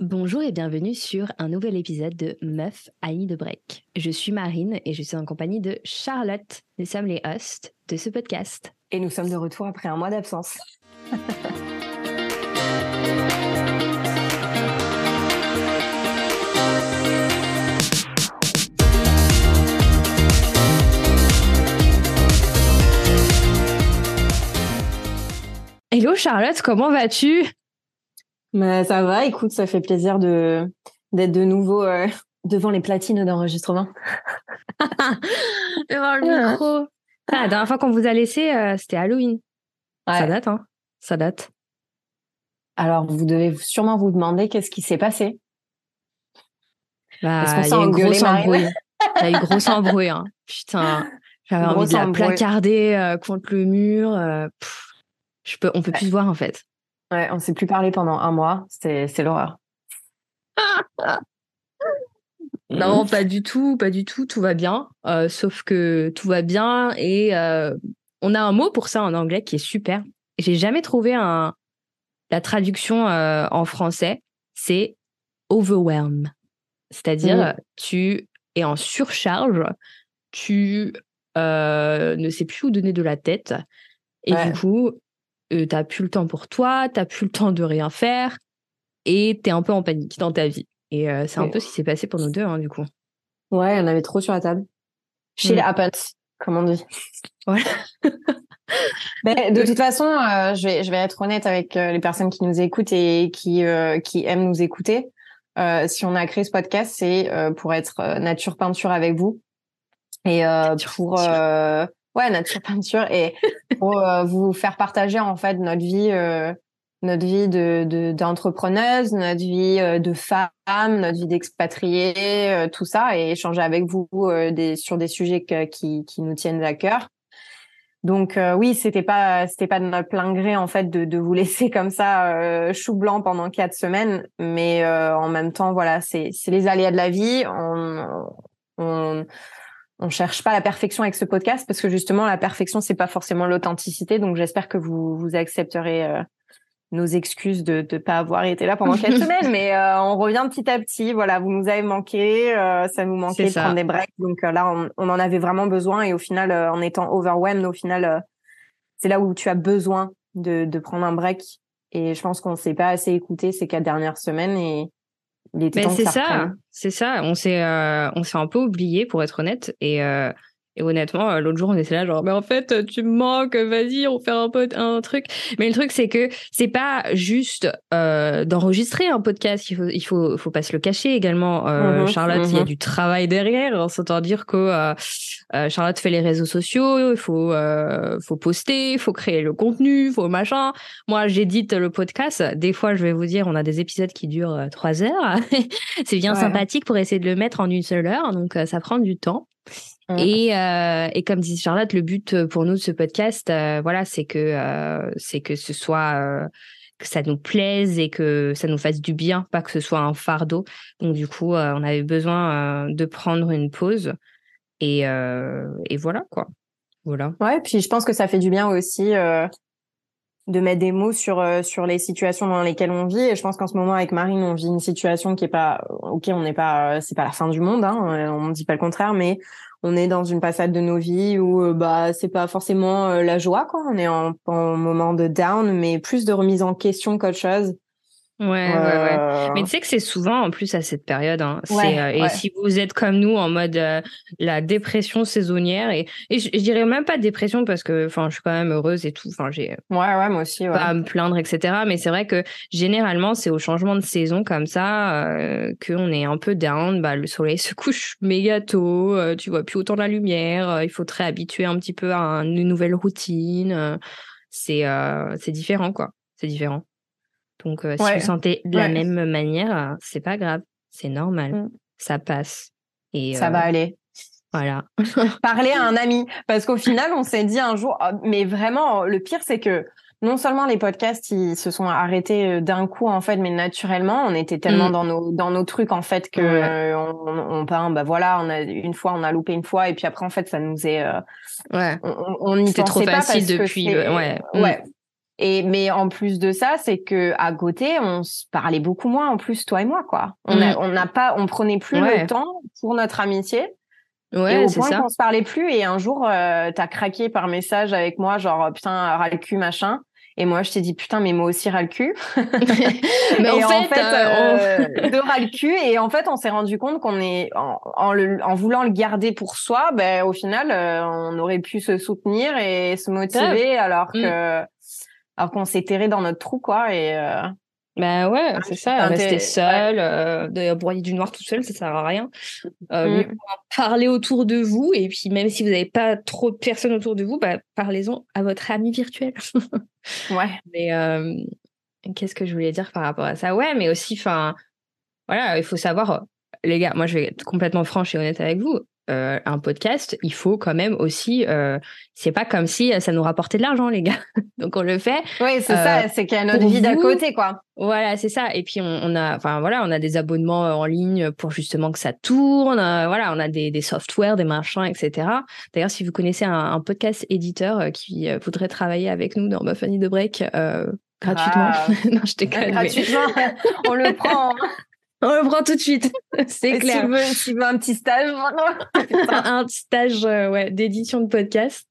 Bonjour et bienvenue sur un nouvel épisode de Meuf Annie de Break. Je suis Marine et je suis en compagnie de Charlotte. Nous sommes les hosts de ce podcast. Et nous sommes de retour après un mois d'absence. Hello Charlotte, comment vas-tu? Mais ça va, écoute, ça fait plaisir de d'être de nouveau euh, devant les platines d'enregistrement. devant le micro. Ah, la dernière fois qu'on vous a laissé, euh, c'était Halloween. Ça date, hein Ça date. Alors, vous devez sûrement vous demander qu'est-ce qui s'est passé. Bah, Est-ce qu'on s'est engueulé, embrouille. Il y a eu grosse embrouille. Hein. Putain, j'avais envie de la embrouille. placarder euh, contre le mur. pff, je peux, on peut plus se voir en fait. Ouais, on s'est plus parlé pendant un mois. C'est l'horreur. Non, pas du tout, pas du tout. Tout va bien. Euh, sauf que tout va bien et euh, on a un mot pour ça en anglais qui est super. J'ai jamais trouvé un la traduction euh, en français. C'est overwhelm, c'est-à-dire Mhm. tu es en surcharge, tu ne sais plus où donner de la tête et Ouais. du coup euh, t'as plus le temps pour toi, t'as plus le temps de rien faire et t'es un peu en panique dans ta vie. Et euh, c'est un peu ce qui s'est passé pour nous deux, hein, du coup. Ouais, en avait trop sur la table. Shit Mm. happens, comme on dit. Voilà. Mais de toute façon, euh, je, vais, je vais être honnête avec les personnes qui nous écoutent et qui, qui aiment nous écouter. Si on a créé ce podcast, c'est pour être nature peinture avec vous et pour ouais nature peinture et pour euh, vous faire partager en fait notre vie, euh, notre vie de de- d'entrepreneuse, notre vie euh, de femme, notre vie d'expatriée, tout ça et échanger avec vous sur des sujets qui nous tiennent à cœur. Donc oui, c'était pas c'était pas de notre plein gré en fait de, de vous laisser comme ça chou blanc pendant quatre semaines, mais en même temps voilà c'est c'est les aléas de la vie. On on cherche pas la perfection avec ce podcast parce que justement la perfection c'est pas forcément l'authenticité. Donc j'espère que vous vous accepterez euh, nos excuses de de pas avoir été là pendant quatre semaines, mais euh, on revient petit à petit. Voilà, vous nous avez manqué, euh, ça nous manquait de ça. prendre des breaks. Donc là, on, on en avait vraiment besoin et au final, euh, en étant overwhelmed, au final, euh, c'est là où tu as besoin de de prendre un break. Et je pense qu'on s'est pas assez écouté ces quatre dernières semaines et il était Mais temps c'est ça, c'est ça. On s'est, euh, on s'est un peu oublié pour être honnête. Et, euh, et honnêtement, euh, l'autre jour, on était là genre, mais en fait, tu me manques. Vas-y, on fait un peu un truc. Mais le truc, c'est que c'est pas juste euh, d'enregistrer un podcast. Il faut, il faut, faut pas se le cacher également. Euh, Mhm, Charlotte, il y a du travail derrière. On s'entend dire que euh, euh, Charlotte fait les réseaux sociaux. Il faut, euh, faut poster, il faut créer le contenu, faut machin. Moi, j'édite le podcast. Des fois, je vais vous dire, on a des épisodes qui durent euh, trois heures. c'est bien Ouais. sympathique pour essayer de le mettre en une seule heure. Donc, euh, ça prend du temps. Et, euh, et comme dit Charlotte, le but pour nous de ce podcast, euh, voilà, c'est que euh, c'est que ce soit euh, que ça nous plaise et que ça nous fasse du bien, pas que ce soit un fardeau. Donc du coup, euh, on avait besoin euh, de prendre une pause et euh, et voilà quoi. Voilà. Ouais, puis je pense que ça fait du bien aussi euh, de mettre des mots sur euh, sur les situations dans lesquelles on vit. Et je pense qu'en ce moment avec Marine, on vit une situation qui est pas ok, on n'est pas, euh, c'est pas la fin du monde, hein, euh, on ne dit pas le contraire, mais on est dans une passade de nos vies où euh, bah c'est pas forcément euh, la joie, quoi. On est en, en moment de down, mais plus de remise en question qu'autre chose. Ouais, ouais, ouais. Euh, Mais tu sais que c'est souvent en plus à cette période. Hein. Ouais, euh, et ouais. si vous êtes comme nous en mode euh, la dépression saisonnière et, et je, je dirais même pas dépression parce que enfin je suis quand même heureuse et tout. Enfin j'ai ouais, ouais, moi aussi. Ouais. pas à me plaindre etc. Mais c'est vrai que généralement c'est au changement de saison comme ça euh, qu'on est un peu down. Bah le soleil se couche méga tôt. euh, tu vois plus autant la lumière. euh, il faut te réhabituer un petit peu à un- une nouvelle routine. euh, c'est euh, c'est différent quoi. C'est différent. Donc, euh, si Ouais. vous sentez de la Ouais. même manière, c'est pas grave, c'est normal, Mm. ça passe. Et Ça euh, va aller. Voilà. parler à un ami. Parce qu'au final, on s'est dit un jour, ah, mais vraiment, le pire, c'est que non seulement les podcasts, ils se sont arrêtés euh, d'un coup, en fait, mais naturellement, on était tellement Mm. dans nos, dans nos trucs, en fait, que Ouais. euh, on, on, on- bah voilà, on a, une fois, on a loupé une fois, et puis après, en fait, ça nous est, euh, Ouais. on, on- y trop pas facile parce depuis, ouais. Mm. ouais. Et mais en plus de ça, c'est que à côté, on se parlait beaucoup moins en plus toi et moi quoi. On n'a mm. on pas, on prenait plus le temps pour notre amitié. Ouais, et au point qu'on se parlait plus. Et un jour, euh, t'as craqué par message avec moi, genre putain, ras le cul machin. Et moi, je t'ai dit, putain, mais moi aussi, ras le cul. mais en, fait, euh, euh, de ras le cul. Et en fait, on s'est rendu compte qu'on est, en, en, le, en, voulant le garder pour soi, ben, au final, euh, on aurait pu se soutenir et se motiver alors mm. que, alors qu'on s'est terré dans notre trou, quoi. Et, euh, bah ouais, c'est ça, rester seul, euh, de broyer du noir tout seul, ça sert à rien. Euh, mmh. Parlez autour de vous, et puis même si vous n'avez pas trop de personnes autour de vous, bah, parlez-en à votre ami virtuel. ouais. Mais euh, qu'est-ce que je voulais dire par rapport à ça? Ouais, mais aussi, enfin, voilà, il faut savoir, les gars, moi je vais être complètement franche et honnête avec vous. Euh, un podcast, il faut quand même aussi. Euh, c'est pas comme si ça nous rapportait de l'argent, les gars. Donc on le fait. Oui, c'est ça. Euh, c'est qu'il y a notre vie d'à côté, quoi. Voilà, c'est ça. Et puis on, a, enfin voilà, on a des abonnements en ligne pour justement que ça tourne. voilà, on a des, des softwares, des machins, etc. D'ailleurs, si vous connaissez un, podcast éditeur qui voudrait travailler avec nous dans Muffany de Break. gratuitement. Ah. non, je déconne. Gratuitement, on le prend. On le prend tout de suite, c'est clair. Si tu, veux, un petit stage, un stage euh, ouais, d'édition de podcast.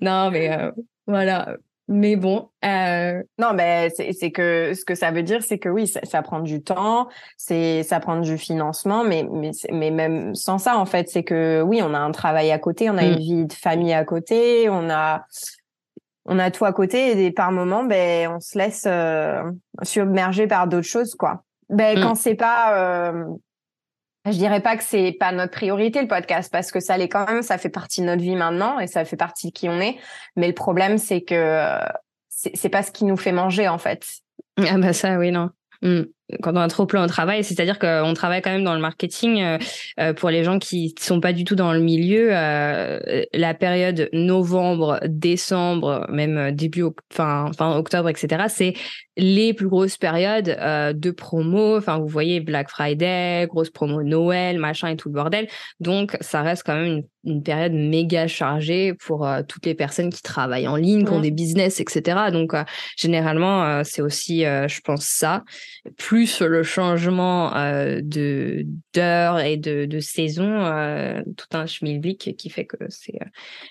Non, mais euh, voilà. Mais bon. Euh... Non, mais c'est que ce que ça veut dire, c'est que oui, ça, ça, prend du temps, c'est ça prend du financement, mais mais mais même sans ça, en fait, c'est que oui, on a un travail à côté, on a une mm. vie de famille à côté, on a on a tout à côté et par moments, ben on se laisse euh, submerger par d'autres choses, quoi. Ben, mm. quand c'est pas, euh, je dirais pas que c'est pas notre priorité le podcast parce que ça l'est quand même, ça fait partie de notre vie maintenant et ça fait partie de qui on est. Mais le problème, c'est que euh, c'est pas ce qui nous fait manger en fait. Ah bah ça, oui, non. Mm quand on a trop plein au travail, c'est-à-dire qu'on travaille quand même dans le marketing euh, euh, pour les gens qui sont pas du tout dans le milieu. Euh, la période novembre, décembre, même début fin, fin octobre, etc. C'est les plus grosses périodes de promo. Enfin, vous voyez Black Friday, grosse promo Noël, machin et tout le bordel. Donc, ça reste quand même une, une période méga chargée pour toutes les personnes qui travaillent en ligne, qui ont des business, etc. Donc, généralement, c'est aussi, je pense, ça. Plus plus le changement euh, de d'heure et de, saison, euh, tout un schmilblick qui fait que c'est euh,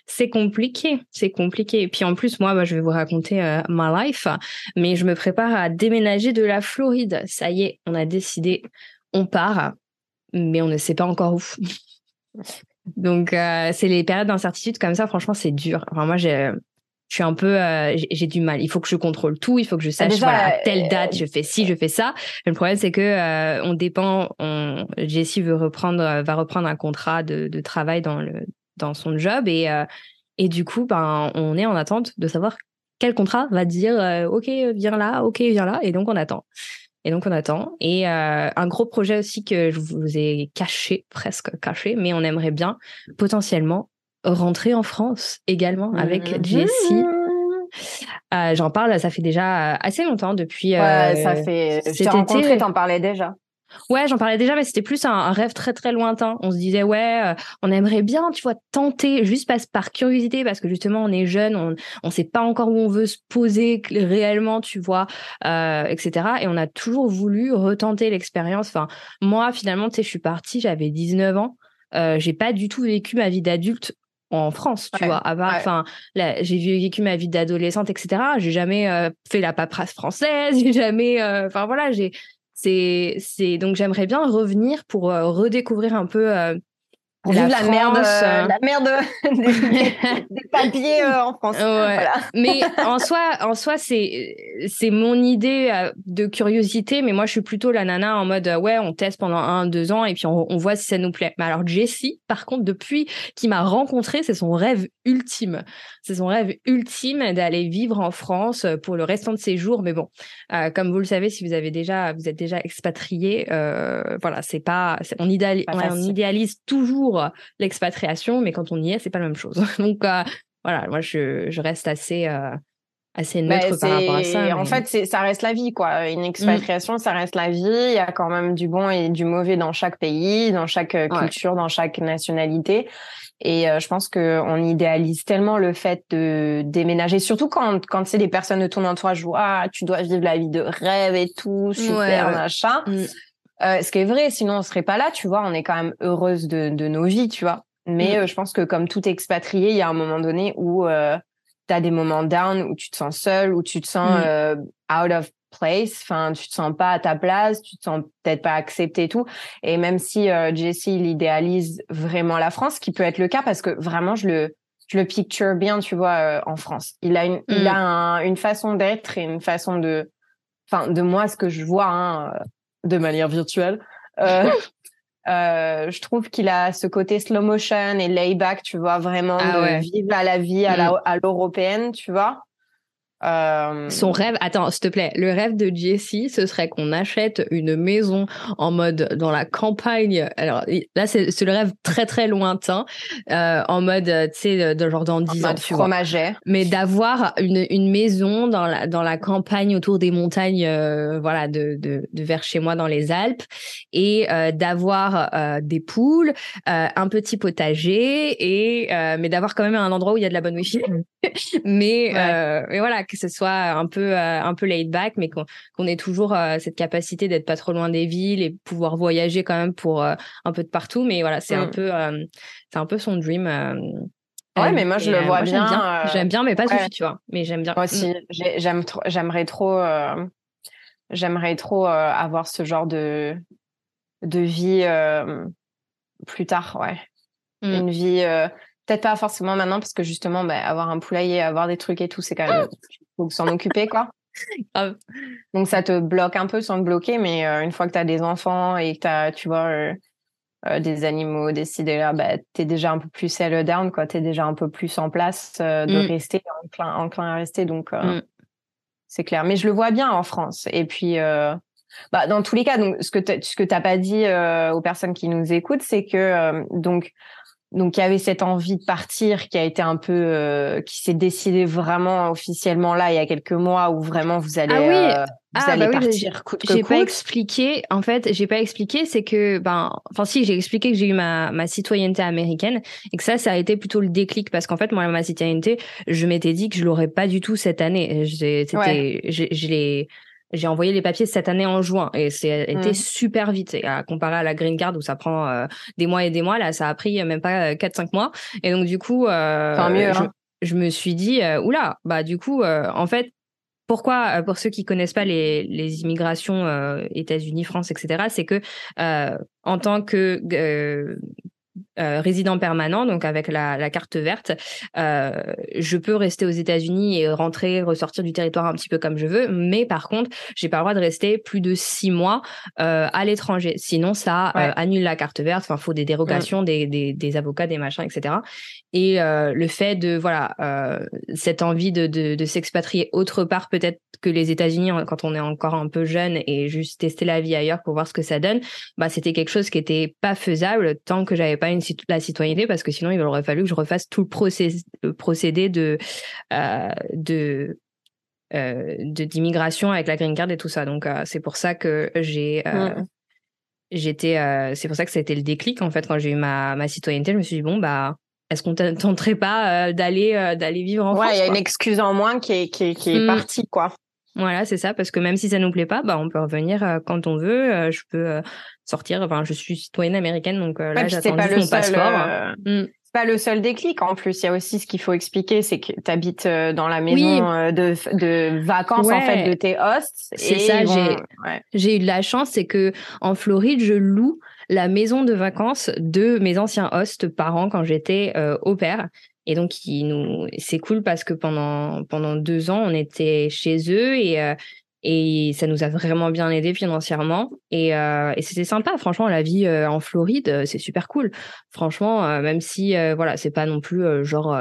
c'est compliqué, c'est compliqué. Et puis en plus, moi, bah, je vais vous raconter ma life, mais je me prépare à déménager de la Floride. Ça y est, on a décidé, on part, mais on ne sait pas encore où. Donc, c'est les périodes d'incertitude comme ça, franchement, c'est dur. Enfin, moi, j'ai je suis un peu euh, j'ai du mal. Il faut que je contrôle tout il faut que je sache voilà, à telle date euh, je fais ci je fais ça. Le problème c'est que euh, on dépend on Jessie veut reprendre va reprendre un contrat de, de travail dans le dans son job et et du coup ben on est en attente de savoir quel contrat va dire ok viens là ok viens là et donc on attend. Et donc on attend et un gros projet aussi que je vous ai caché presque caché mais on aimerait bien potentiellement rentrer en France également avec mhm. Jessie. Euh, j'en parle, ça fait déjà assez longtemps depuis. Ouais, euh, ça fait. Je t'ai rencontré, t'en parlais déjà. Ouais, j'en parlais déjà, mais c'était plus un, rêve très très lointain. On se disait ouais, euh, on aimerait bien, tu vois, tenter juste par, par curiosité, parce que justement on est jeune, on on sait pas encore où on veut se poser réellement, tu vois, etc. Et on a toujours voulu retenter l'expérience. Enfin, moi finalement, tu sais, je suis partie, j'avais 19 ans. Euh, j'ai pas du tout vécu ma vie d'adulte en France, tu vois. enfin, j'ai vécu ma vie d'adolescente, etc. J'ai jamais euh, fait la paperasse française, j'ai jamais, euh, enfin voilà, j'ai, c'est, c'est donc j'aimerais bien revenir pour euh, redécouvrir un peu la, la merde, euh, la merde des, papiers euh, en France. Mais en soi, en soi, c'est c'est mon idée euh, de curiosité, mais moi je suis plutôt la nana en mode ouais, on teste pendant un deux ans et puis on, on voit si ça nous plaît. Mais alors Jessie, par contre, depuis qu'il m'a rencontré, c'est son rêve ultime. C'est son rêve ultime d'aller vivre en France pour le restant de ses jours. Mais bon, comme vous le savez, si vous avez déjà, vous êtes déjà expatrié, voilà, c'est pas, on, on idéalise toujours l'expatriation, mais quand on y est, c'est pas la même chose. Donc euh, voilà, moi je, je reste assez euh, assez neutre par rapport à ça. En fait, ça reste la vie, quoi. Une expatriation, ça reste la vie. Il y a quand même du bon et du mauvais dans chaque pays, dans chaque culture, dans chaque nationalité. Et je pense que on idéalise tellement le fait de déménager, surtout quand quand c'est des personnes de ton entourage où ah tu dois vivre la vie de rêve et tout, super machin. Mmh. Euh, ce qui est vrai, sinon on serait pas là, tu vois. On est quand même heureuse de, de nos vies, tu vois. Mais mm. euh, je pense que comme tout expatrié, il y a un moment donné où euh, tu as des moments down, où tu te sens seul, où tu te sens mm. euh, out of place, enfin tu te sens pas à ta place, tu te sens peut-être pas accepté et tout. Et même si Jesse il idéalise vraiment la France, ce qui peut être le cas parce que vraiment je le je le picture bien, tu vois, en France. Il a une il mm. a une façon d'être et une façon de enfin de moi ce que je vois hein, de manière virtuelle. Euh, euh, je trouve qu'il a ce côté slow motion et layback, tu vois, vraiment ah de vivre à la vie à mm. à l'européenne, tu vois. Euh, Son rêve, attends, s'il te plaît, le rêve de Jessie, ce serait qu'on achète une maison en mode dans la campagne. Alors là, c'est le rêve très très lointain, euh, en mode, tu sais, de genre dans 10 ans, tu fromager. Mais d'avoir une, une maison dans la, dans la campagne autour des montagnes, euh, voilà, de, de, de, vers chez moi dans les Alpes, et euh, d'avoir euh, des poules, un petit potager, et mais d'avoir quand même un endroit où il y a de la bonne wifi. mais, mais voilà que ce soit un peu euh, un peu laid back, mais qu'on ait toujours euh, cette capacité d'être pas trop loin des villes et pouvoir voyager quand même pour euh, un peu de partout. Mais voilà, c'est un mm. peu c'est un peu son dream. Ouais, mais moi je le vois bien. J'aime bien, mais pas ouais. tu vois. Mais j'aime bien. Moi aussi, mm. j'aime j'aimerais trop, j'aimerais trop avoir ce genre de de vie plus tard, ouais. Mm. Une vie Peut-être pas forcément maintenant parce que justement, bah, avoir un poulailler, avoir des trucs et tout, c'est quand même faut s'en occuper quoi. Donc ça te bloque un peu sans te bloquer, mais euh, une fois que tu as des enfants et que tu as, tu vois, euh, euh, des animaux décidés là, bah, tu es déjà un peu plus settle down, quoi. Tu es déjà un peu plus en place de mm. rester, enclin, enclin à rester. Donc mm. c'est clair. Mais je le vois bien en France. Et puis, bah, dans tous les cas, donc, ce que tu n'as pas dit aux personnes qui nous écoutent, c'est que donc donc il y avait cette envie de partir qui a été un peu euh, qui s'est décidée vraiment officiellement là il y a quelques mois où vraiment vous allez ah oui. Euh, vous ah, allez bah partir J'ai pas expliqué. En fait, j'ai pas expliqué. C'est que, ben, enfin, si, j'ai expliqué que j'ai eu ma, ma citoyenneté américaine et que ça, ça a été plutôt le déclic parce qu'en fait, moi, ma citoyenneté, je m'étais dit que je l'aurais pas du tout cette année. C'était, ouais. je, je l'ai, j'ai envoyé les papiers cette année en juin et c'est été mmh. super vite. Et à comparer à la green card où ça prend euh, des mois et des mois, là, ça a pris même pas 4-5 euh, mois. Et donc, du coup, euh, mieux, je, hein. je, me suis dit, oula, bah, du coup, en fait, pourquoi, pour ceux qui connaissent pas les, les immigrations États-Unis, France, etc., c'est que en tant que euh, résident permanent, donc avec la, la carte verte, euh, je peux rester aux États-Unis et rentrer, ressortir du territoire un petit peu comme je veux. Mais par contre, j'ai pas le droit de rester plus de six mois euh, à l'étranger. Sinon, ça annule la carte verte. Enfin, faut des dérogations, mm. des, des, des, avocats, des machins, etc. Et le fait de voilà cette envie de, de, de s'expatrier autre part, peut-être que les États-Unis quand on est encore un peu jeune et juste tester la vie ailleurs pour voir ce que ça donne, bah c'était quelque chose qui était pas faisable tant que j'avais pas une la citoyenneté parce que sinon il aurait fallu que je refasse tout le, procédé de euh, de euh, de d'immigration avec la green card et tout ça. Donc euh, c'est pour ça que j'ai j'étais c'est pour ça que ça a été le déclic en fait quand j'ai eu ma ma citoyenneté. Je me suis dit bon bah est-ce qu'on tenterait pas d'aller d'aller vivre en France Ouais, il y a une excuse en moins qui est qui est, qui est mmh. partie quoi. Voilà, c'est ça, parce que même si ça nous plaît pas, bah on peut revenir quand on veut. je peux sortir. Enfin, je suis citoyenne américaine, donc euh, là, j'attends juste mon passeport. Euh, mm. C'est pas le seul déclic. En plus, il y a aussi ce qu'il faut expliquer, c'est que tu habites euh, dans la maison de, de vacances en fait de tes hosts. C'est ça. J'ai j'ai eu de la chance, c'est que en Floride, je loue la maison de vacances de mes anciens hosts parents quand j'étais au père. Et donc, nous, c'est cool parce que pendant pendant deux ans, on était chez eux et et ça nous a vraiment bien aidé financièrement. Et, euh, et c'était sympa, franchement, la vie euh, en Floride, euh, c'est super cool. Franchement, même si, voilà, c'est pas non plus genre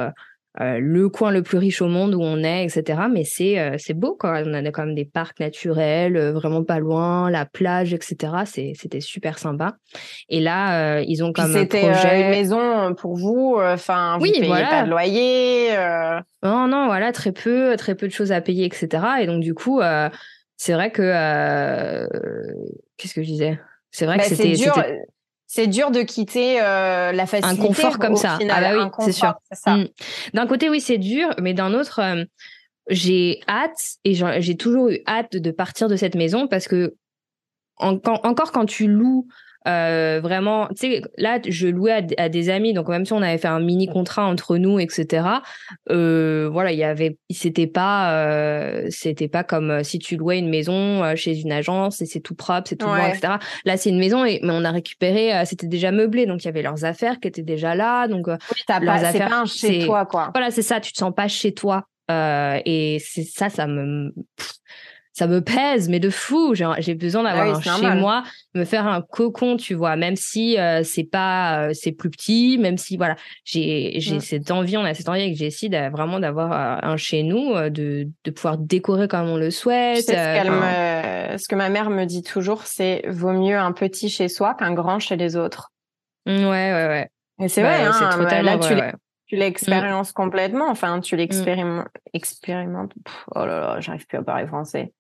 le coin le plus riche au monde où on est, etc. Mais c'est c'est beau quoi. On a quand même des parcs naturels, vraiment pas loin, la plage, etc. C'était super sympa. Et là, ils ont comme C'était projet... une maison pour vous. Enfin, vous oui, payez pas de loyer. Non, non, voilà, très peu, très peu de choses à payer, etc. Et donc du coup, c'est vrai que qu'est-ce que je disais? C'est vrai que bah, c'était dur c'est dur de quitter euh, la facilité. Un confort comme ça. ah bah oui, c'est sûr. Mm. D'un côté, oui, c'est dur, mais d'un autre, euh, j'ai hâte et j'ai toujours eu hâte de partir de cette maison parce que encore quand tu loues euh, vraiment, tu sais, là, je louais à, des amis, donc même si on avait fait un mini contrat entre nous, etc. Euh, voilà, il y avait, c'était pas, euh, c'était pas comme euh, si tu louais une maison euh, chez une agence et c'est tout propre, c'est tout bon, etc. Là, c'est une maison et mais on a récupéré, c'était déjà meublé, donc il y avait leurs affaires qui étaient déjà là, donc oui, leurs pas, affaires, pas chez toi, quoi. Voilà, c'est ça, tu te sens pas chez toi. et c'est ça, ça me ça me pèse, mais de fou. J'ai besoin ah d'avoir un chez moi, me faire un cocon, tu vois, même si euh, c'est pas, euh, c'est plus petit, même si voilà, j'ai j'ai mm. cette envie, on a cette envie avec Jessie vraiment d'avoir euh, un chez nous, de, de pouvoir décorer comme on le souhaite. ce, ce que ma mère me dit toujours, c'est vaut mieux un petit chez soi qu'un grand chez les autres. Mmh, ouais, ouais, ouais. Et c'est vrai, bah, hein, bah, là, tu tu l'expériences complètement. Enfin, tu mmh. l'expérimentes. Expérimente. Oh là là, j'arrive plus à parler français.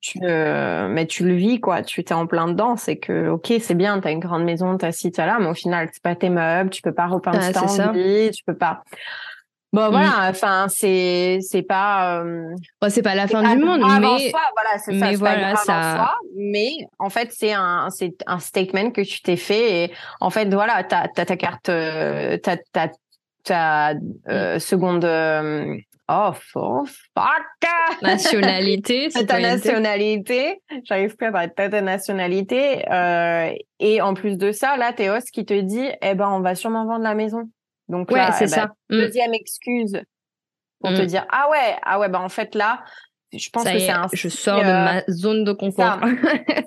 Tu, mais tu le vis, quoi. Tu t'es en plein dedans. C'est que, ok, c'est bien, t'as une grande maison, t'as ci, t'as là, mais au final, c'est pas tes meubles, tu peux pas repeindre ah, ta envie, tu peux pas. Bon, voilà, enfin, c'est, c'est pas. Euh... c'est pas la fin du monde, mais. voilà, c'est ça. voilà, ça... mais en fait, c'est un, c'est un statement que tu t'es fait et en fait, voilà, t'as, t'as ta carte, euh, t'as, t'as, ta euh, seconde euh, Oh, fuck! Nationalité. C'est ta nationalité. J'arrive plus à parler de ta nationalité. Euh, et en plus de ça, là, Théos qui te dit, eh ben, on va sûrement vendre la maison. Donc ouais, c'est eh ça. Ben, mm. Deuxième excuse pour te mm. dire, ah ouais, ah ouais, ben, en fait, là, je pense que c'est un je sors de ma zone de confort.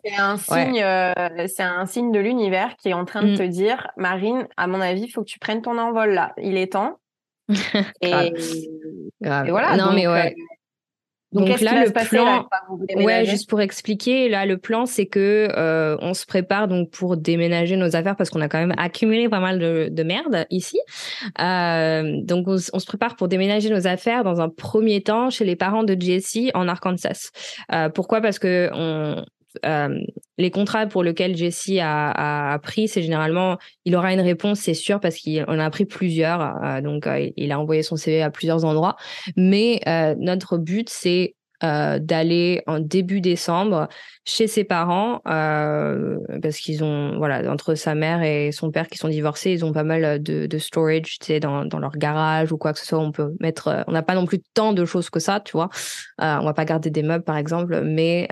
c'est un signe, euh, c'est un signe de l'univers qui est en train de mm. te dire, Marine, à mon avis, il faut que tu prennes ton envol là. Il est temps. et, voilà. Non, mais ouais. Euh, donc, là, le plan, ouais, juste pour expliquer, là, le plan, c'est que euh, on se prépare donc pour déménager nos affaires parce qu'on a quand même accumulé pas mal de, de merde ici. Euh, donc, on, se prépare pour déménager nos affaires dans un premier temps chez les parents de Jessie en Arkansas. Euh, pourquoi? Parce que on, euh, les contrats pour lesquels Jessie a, a, pris, c'est généralement, il aura une réponse, c'est sûr, parce qu'il en a pris plusieurs. Euh, donc, euh, il a envoyé son CV à plusieurs endroits. Mais notre but, c'est d'aller en début décembre chez ses parents parce qu'ils ont voilà entre sa mère et son père qui sont divorcés ils ont pas mal de, de storage tu sais dans, dans leur garage ou quoi que ce soit on peut mettre on n'a pas non plus tant de choses que ça tu vois on va pas garder des meubles par exemple mais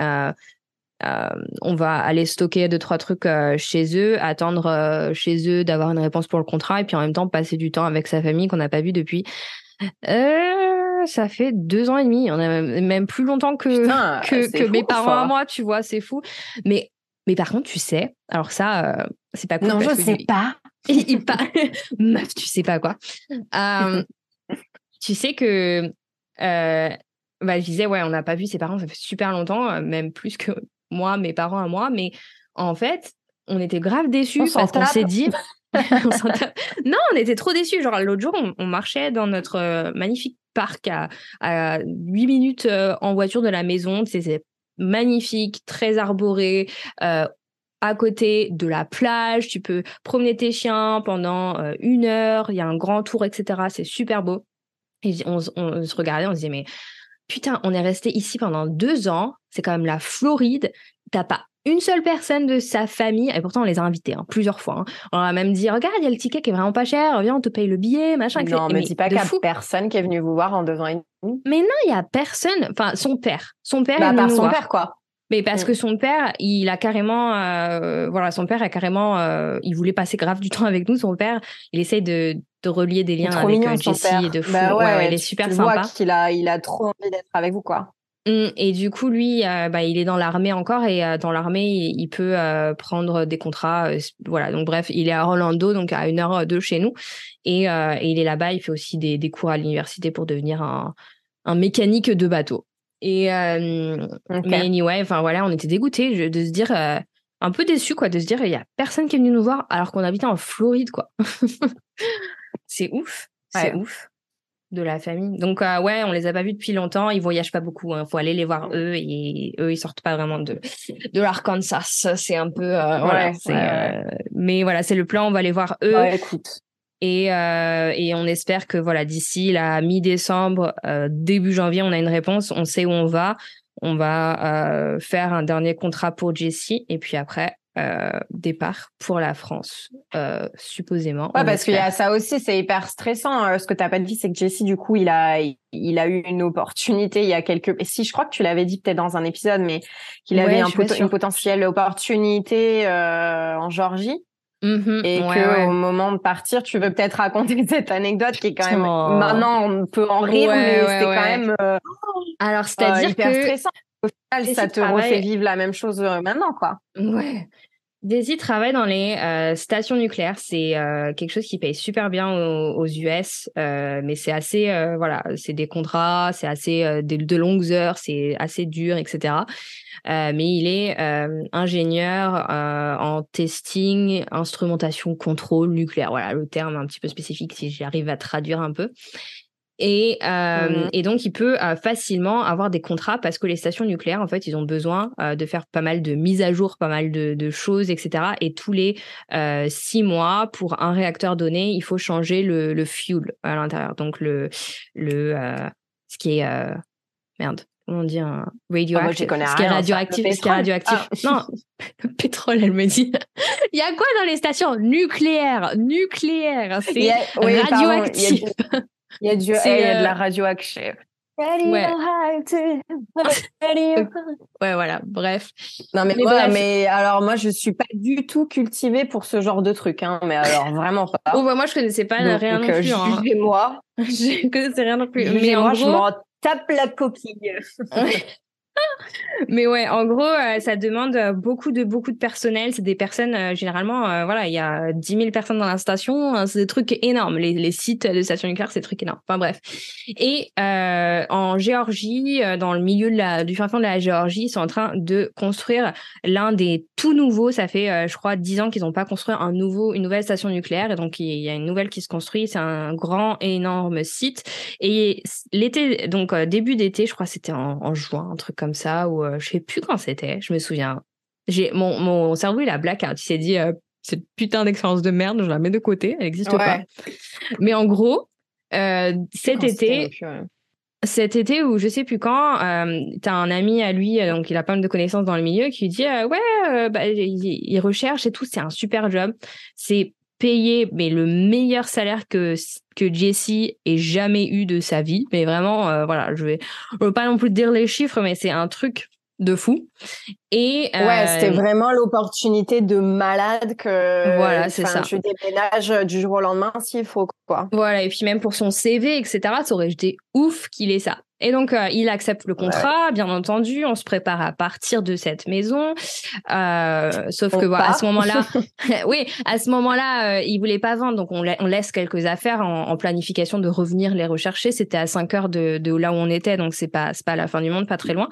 euh, on va aller stocker deux trois trucs euh, chez eux, attendre euh, chez eux d'avoir une réponse pour le contrat et puis en même temps passer du temps avec sa famille qu'on n'a pas vu depuis. ça fait deux ans et demi, on a même plus longtemps que que, mes parents à moi, tu vois, c'est fou. Mais mais par contre, tu sais, alors ça, c'est pas cool. Non, je sais pas. il, Meuf, tu sais pas quoi. tu sais que bah, je disais, ouais, on n'a pas vu ses parents, ça fait super longtemps, même plus que moi, mes parents à moi, mais en fait, on était grave déçus parce qu'on s'est dit. non, on était trop déçus. Genre, l'autre jour, on, marchait dans notre euh, magnifique parc à, à 8 minutes euh, en voiture de la maison. C'est magnifique, très arboré. Euh, à côté de la plage, tu peux promener tes chiens pendant une heure, il y a un grand tour, etc. C'est super beau. Et on, on, se regardait, on se disait, mais putain, on est resté ici pendant deux ans, c'est quand même la Floride, t'as pas une seule personne de sa famille, et pourtant on les a invités hein, plusieurs fois. Hein. On a même dit, regarde, il y a le ticket qui est vraiment pas cher, viens, on te paye le billet, machin. Non, mais dis pas qu'il y a personne qui est venu vous voir en deux ans et demi. Mais non, il y a personne. Enfin, son père. Son père bah, est son père, quoi. Mais parce mm. que son père, il a carrément, euh, voilà, son père a carrément, euh, il voulait passer grave du temps avec nous. Son père, il essaye de, de relier des liens avec mignon, euh, Jessie et de fou. Bah ouais, ouais, il est super tu sympa. Vois a, il a trop envie d'être avec vous, quoi. Mmh, et du coup, lui, euh, bah, il est dans l'armée encore et euh, dans l'armée, il, peut euh, prendre des contrats. voilà, donc bref, il est à Orlando, donc à une heure de chez nous. Et, il est là-bas, il fait aussi des, des cours à l'université pour devenir un, un, mécanique de bateau. Et mais anyway, enfin voilà, on était dégoûtés de se dire, un peu déçus quoi, de se dire, il y a personne qui est venu nous voir alors qu'on habitait en Floride quoi. c'est ouf, c'est ouf de la famille. Donc euh, ouais, on les a pas vus depuis longtemps. Ils voyagent pas beaucoup. Il hein. faut aller les voir eux et eux ils sortent pas vraiment de de l'Arkansas. C'est un peu euh, voilà. Euh, mais voilà, c'est le plan. On va les voir eux. écoute. Et et on espère que voilà d'ici la mi-décembre, début janvier, on a une réponse. On sait où on va. On va faire un dernier contrat pour Jessie et puis après euh, départ pour la France, euh, supposément. Ouais, parce qu'il y a ça aussi, c'est hyper stressant. Euh, ce que tu n'as pas dit, c'est que Jesse, du coup, il a, il a eu une opportunité il y a quelques. Si je crois que tu l'avais dit peut-être dans un épisode, mais qu'il avait un une potentielle opportunité en Georgie. Mm-hmm. et que au moment de partir, tu veux peut-être raconter cette anecdote qui est quand même maintenant on peut en rire, mais c'était quand même. Alors c'est-à-dire hyper stressant. Au final, ça te refait vivre la même chose maintenant, quoi. Ouais. Daisy travaille dans les euh, stations nucléaires. C'est euh, quelque chose qui paye super bien aux, US, euh, mais c'est assez, voilà, c'est des contrats, c'est assez de, longues heures, c'est assez dur, etc. mais il est ingénieur en testing, instrumentation, contrôle nucléaire. Voilà le terme un petit peu spécifique si j'arrive à traduire un peu. Et, euh, mmh et donc, il peut euh, facilement avoir des contrats parce que les stations nucléaires, en fait, ils ont besoin euh, de faire pas mal de mises à jour, pas mal de, de choses, etc. Et tous les six mois, pour un réacteur donné, il faut changer le, le fuel à l'intérieur. Donc, le, le, ce qui est. merde. Comment on dit un radioactif, oh, ce qui est radioactif, ce qui est radioactif. Non, le pétrole, elle me dit. il y a quoi dans les stations? Nucléaires Nucléaires, c'est radioactif. Il y a du, il y a de la radioactive. Ouais. ouais, voilà, bref. Non, mais, mais, mais alors moi, je suis pas du tout cultivée pour ce genre de truc, hein, mais alors vraiment pas. Oh, bah, moi, je connaissais pas rien non plus. Hein. moi je connaissais rien non plus. Mais moi, je m'en tape la coquille. Mais ouais, en gros, euh, ça demande euh, beaucoup de beaucoup de personnel. C'est des personnes, euh, généralement, voilà, il y a 10 000 personnes dans la station. Hein, c'est des trucs énormes. Les, sites de stations nucléaires, c'est des trucs énormes. Enfin bref. Et en Géorgie, dans le milieu du fin fond de la Géorgie, ils sont en train de construire l'un des tout nouveaux. Ça fait, je crois, 10 ans qu'ils n'ont pas construit un nouveau, une nouvelle station nucléaire. Et donc, il y a une nouvelle qui se construit. C'est un grand, énorme site. Et l'été, donc début d'été, je crois, c'était en, en juin, un truc comme ça, ou euh, je sais plus quand c'était, je me souviens. J'ai mon, mon cerveau il a blackout, il s'est dit euh, cette putain d'expérience de merde, je la mets de côté, elle n'existe pas. Mais en gros, euh, cet été, cet été ou je sais plus quand, tu as un ami à lui, donc il a pas mal de connaissances dans le milieu, qui lui dit ouais, bah, il, recherche et tout, c'est un super job, c'est payé mais le meilleur salaire que que Jessie ait jamais eu de sa vie. Mais vraiment, euh, voilà, je vais, veux pas non plus dire les chiffres, mais c'est un truc de fou. Et ouais, c'était euh, vraiment l'opportunité de malade que voilà, c'est ça. Tu déménages du jour au lendemain s'il faut quoi. Voilà, et puis même pour son CV, etc. Ça aurait été ouf qu'il ait ça. Et donc, euh, il accepte le contrat, bien entendu. On se prépare à partir de cette maison. Euh, sauf que, voilà, à ce moment-là, oui, à ce moment-là, euh, il voulait pas vendre. Donc, on, on laisse quelques affaires en, en, planification de revenir les rechercher. C'était à 5 heures de, de, là où on était. Donc, c'est pas, pas la fin du monde, pas très loin.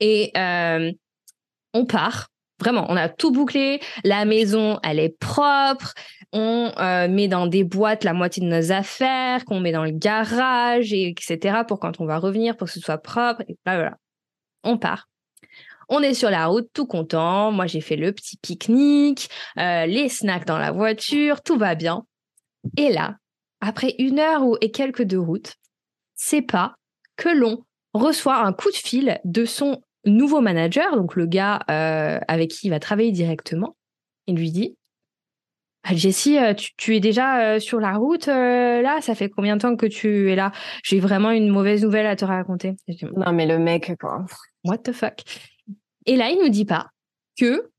Et on part. Vraiment, on a tout bouclé. La maison, elle est propre on euh, met dans des boîtes la moitié de nos affaires, qu'on met dans le garage, et etc. pour quand on va revenir, pour que ce soit propre. Et. On part. On est sur la route, tout content. Moi, j'ai fait le petit pique-nique, euh, les snacks dans la voiture, tout va bien. Et là, après une heure et quelques de route, c'est pas que l'on reçoit un coup de fil de son nouveau manager, donc le gars euh, avec qui il va travailler directement. Il lui dit ah, Jessie, euh, tu, es déjà euh, sur la route euh, là? Ça fait combien de temps que tu es là? J'ai vraiment une mauvaise nouvelle à te raconter. non mais le mec quoi. What the fuck? Et là, il nous dit pas que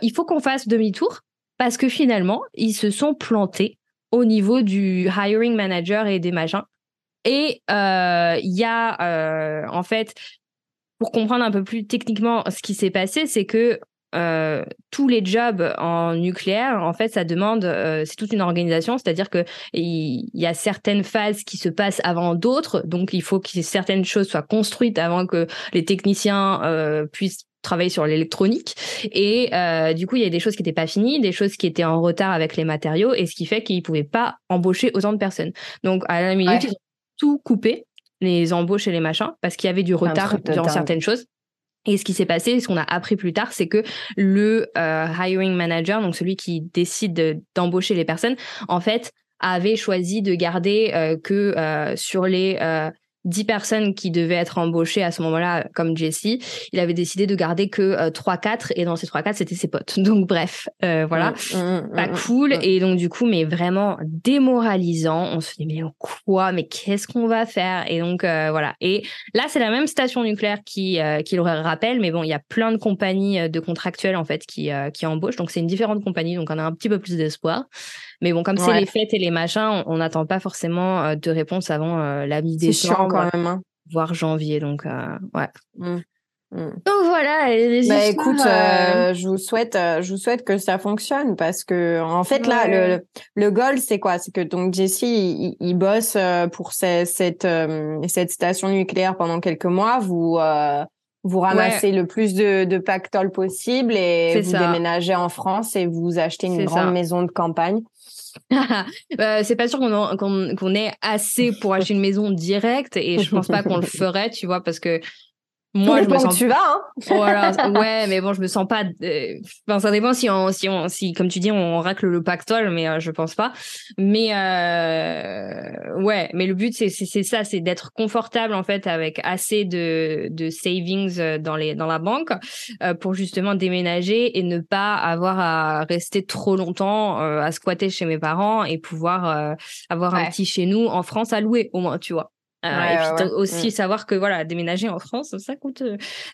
il faut qu'on fasse demi-tour parce que finalement, ils se sont plantés au niveau du hiring manager et des machins. Et il y a en fait pour comprendre un peu plus techniquement ce qui s'est passé, c'est que euh, tous les jobs en nucléaire, en fait, ça demande, euh, c'est toute une organisation, c'est-à-dire que il y, a certaines phases qui se passent avant d'autres, donc il faut que certaines choses soient construites avant que les techniciens euh, puissent travailler sur l'électronique. Et du coup il y a des choses qui n'étaient pas finies des choses qui étaient en retard avec les matériaux et ce qui fait qu'ils pouvaient pas embaucher autant de personnes. Donc à la minute ils ont tout coupé les embauches et les machins parce qu'il y avait du retard dans certaines choses et ce qui s'est passé, ce qu'on a appris plus tard, c'est que le euh, hiring manager, donc celui qui décide d'embaucher les personnes, en fait, avait choisi de garder euh, que euh, sur les 10 personnes qui devaient être embauchées à ce moment-là, comme Jessie, il avait décidé de garder que euh, 3-4 et dans ces 3-4, c'était ses potes. Donc bref, euh, voilà, mmh, pas cool. Et donc du coup, mais vraiment démoralisant. On se dit mais quoi? Mais qu'est-ce qu'on va faire? Et donc euh, voilà. Et là, c'est la même station nucléaire qui euh, qui le rappelle, mais bon, il y a plein de compagnies de contractuels en fait qui qui embauchent. Donc c'est une différente compagnie, donc on a un petit peu plus d'espoir. Mais bon, comme c'est les fêtes et les machins, on n'attend pas forcément euh, de réponse avant euh, la mi-décembre, quand même, hein. voire janvier. Donc, euh, ouais. Mmh. Mmh. Donc voilà. bah écoute, je vous souhaite, je vous souhaite que ça fonctionne parce que en fait là, le, le goal c'est quoi? C'est que donc Jesse il, il bosse pour cette cette, cette station nucléaire pendant quelques mois. Vous vous ramassez le plus de, de pactole possible et vous déménagez en France et vous achetez une grande maison de campagne. Bah, c'est pas sûr qu'on qu'on ait assez pour acheter une maison directe et je pense pas qu'on le ferait, tu vois, parce que moi, je me sens. tu vas, hein Voilà, ouais, mais bon, je me sens pas. Euh, enfin, ça dépend si on, si on, si, comme tu dis, on racle le pactole, mais euh, je pense pas. Mais euh... ouais, mais le but c'est c'est ça, c'est d'être confortable en fait avec assez de de savings euh, dans les dans la banque pour justement déménager et ne pas avoir à rester trop longtemps à squatter chez mes parents et pouvoir avoir un petit chez nous en France à louer au moins, tu vois. Euh, et puis aussi mm. savoir que voilà déménager en France ça coûte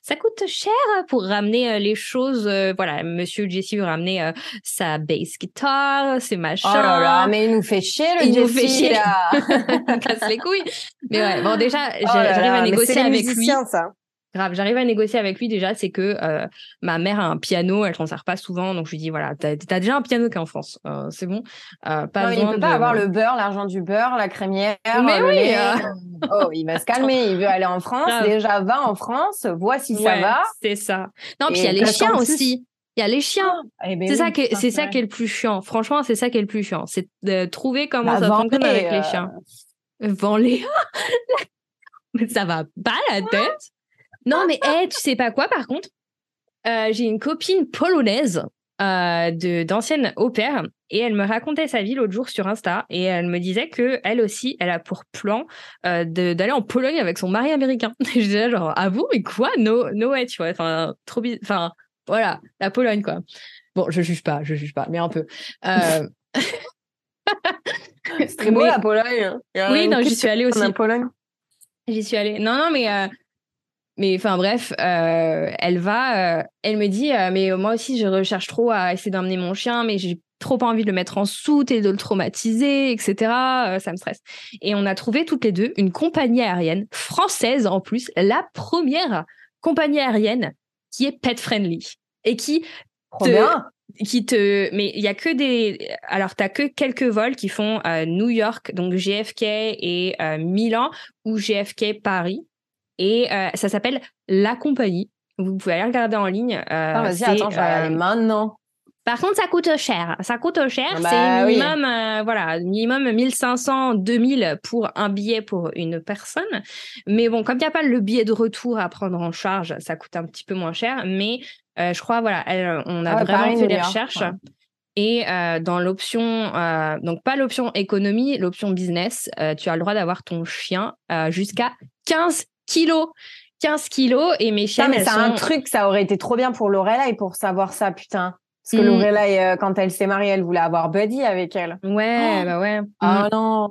ça coûte cher pour ramener euh, les choses euh, voilà monsieur Jesse veut ramener sa bass guitar ses machins oh là là mais il nous fait chier le il nous fait chier. là. Casse les couilles. Mais ouais bon déjà oh j'arrive à négocier avec lui. ça. Grave, j'arrive à négocier avec lui déjà, c'est que euh, ma mère a un piano, elle s'en sert pas souvent, donc je lui dis voilà, t'as as déjà un piano qui est en France, euh, c'est bon. Euh, pas non, il peut pas avoir le beurre, l'argent du beurre, la crémière. Mais oui. oh, il va se calmer, il veut aller en France. Déjà va en France, vois si ça va. C'est ça. Non, puis il y a les chiens aussi. Il y a les chiens. Ah, eh ben c'est ça qui c'est ça qui est le plus chiant. Franchement, c'est ça qui est le plus chiant, c'est de trouver comment bah, ça fonctionne avec les chiens. Vends les. Mais ça va pas la tête. Non, mais hey, tu sais pas quoi, par contre? Euh, J'ai une copine polonaise euh, de d'ancienne au pair et elle me racontait sa vie l'autre jour sur Insta et elle me disait que elle aussi elle a pour plan euh, d'aller en Pologne avec son mari américain. je disais genre ah vous mais quoi? No no way tu vois enfin trop enfin voilà la Pologne quoi. Bon je juge pas je juge pas mais un peu. Euh... C'est très beau la Pologne. Hein. Oui non j'y suis allée aussi. En Pologne. J'y suis allée. Non non mais euh, mais enfin bref, euh, elle va, euh, elle me dit, euh, mais moi aussi je recherche trop à essayer d'emmener mon chien, mais j'ai trop pas envie de le mettre en soute et de le traumatiser, etc. ça me stresse. Et on a trouvé toutes les deux une compagnie aérienne française en plus, la première compagnie aérienne qui est pet friendly et qui te, qui te mais il y a que des alors tu as que quelques vols qui font New York donc JFK et Milan ou JFK Paris et euh, ça s'appelle La Compagnie. Vous pouvez aller regarder en ligne. Euh, ah, vas-y, attends, je vais aller euh, maintenant. Par contre, ça coûte cher. Ça coûte cher. Ah bah c'est minimum, euh, voilà, minimum 1500, 2000 pour un billet pour une personne. Mais bon, comme il n'y a pas le billet de retour à prendre en charge, ça coûte un petit peu moins cher. Mais euh, je crois, voilà, on a ah vraiment fait des recherches. Et euh, dans l'option, donc pas l'option économie, l'option business, tu as le droit d'avoir ton chien jusqu'à 15 kilos. 15 kilos et mes chiens. mais c'est un truc, ça aurait été trop bien pour Lorelai pour savoir ça, putain. Parce que mm. Lorelai, euh, quand elle s'est mariée, elle voulait avoir Buddy avec elle. Ouais, oh. bah ouais. Ah mm. non.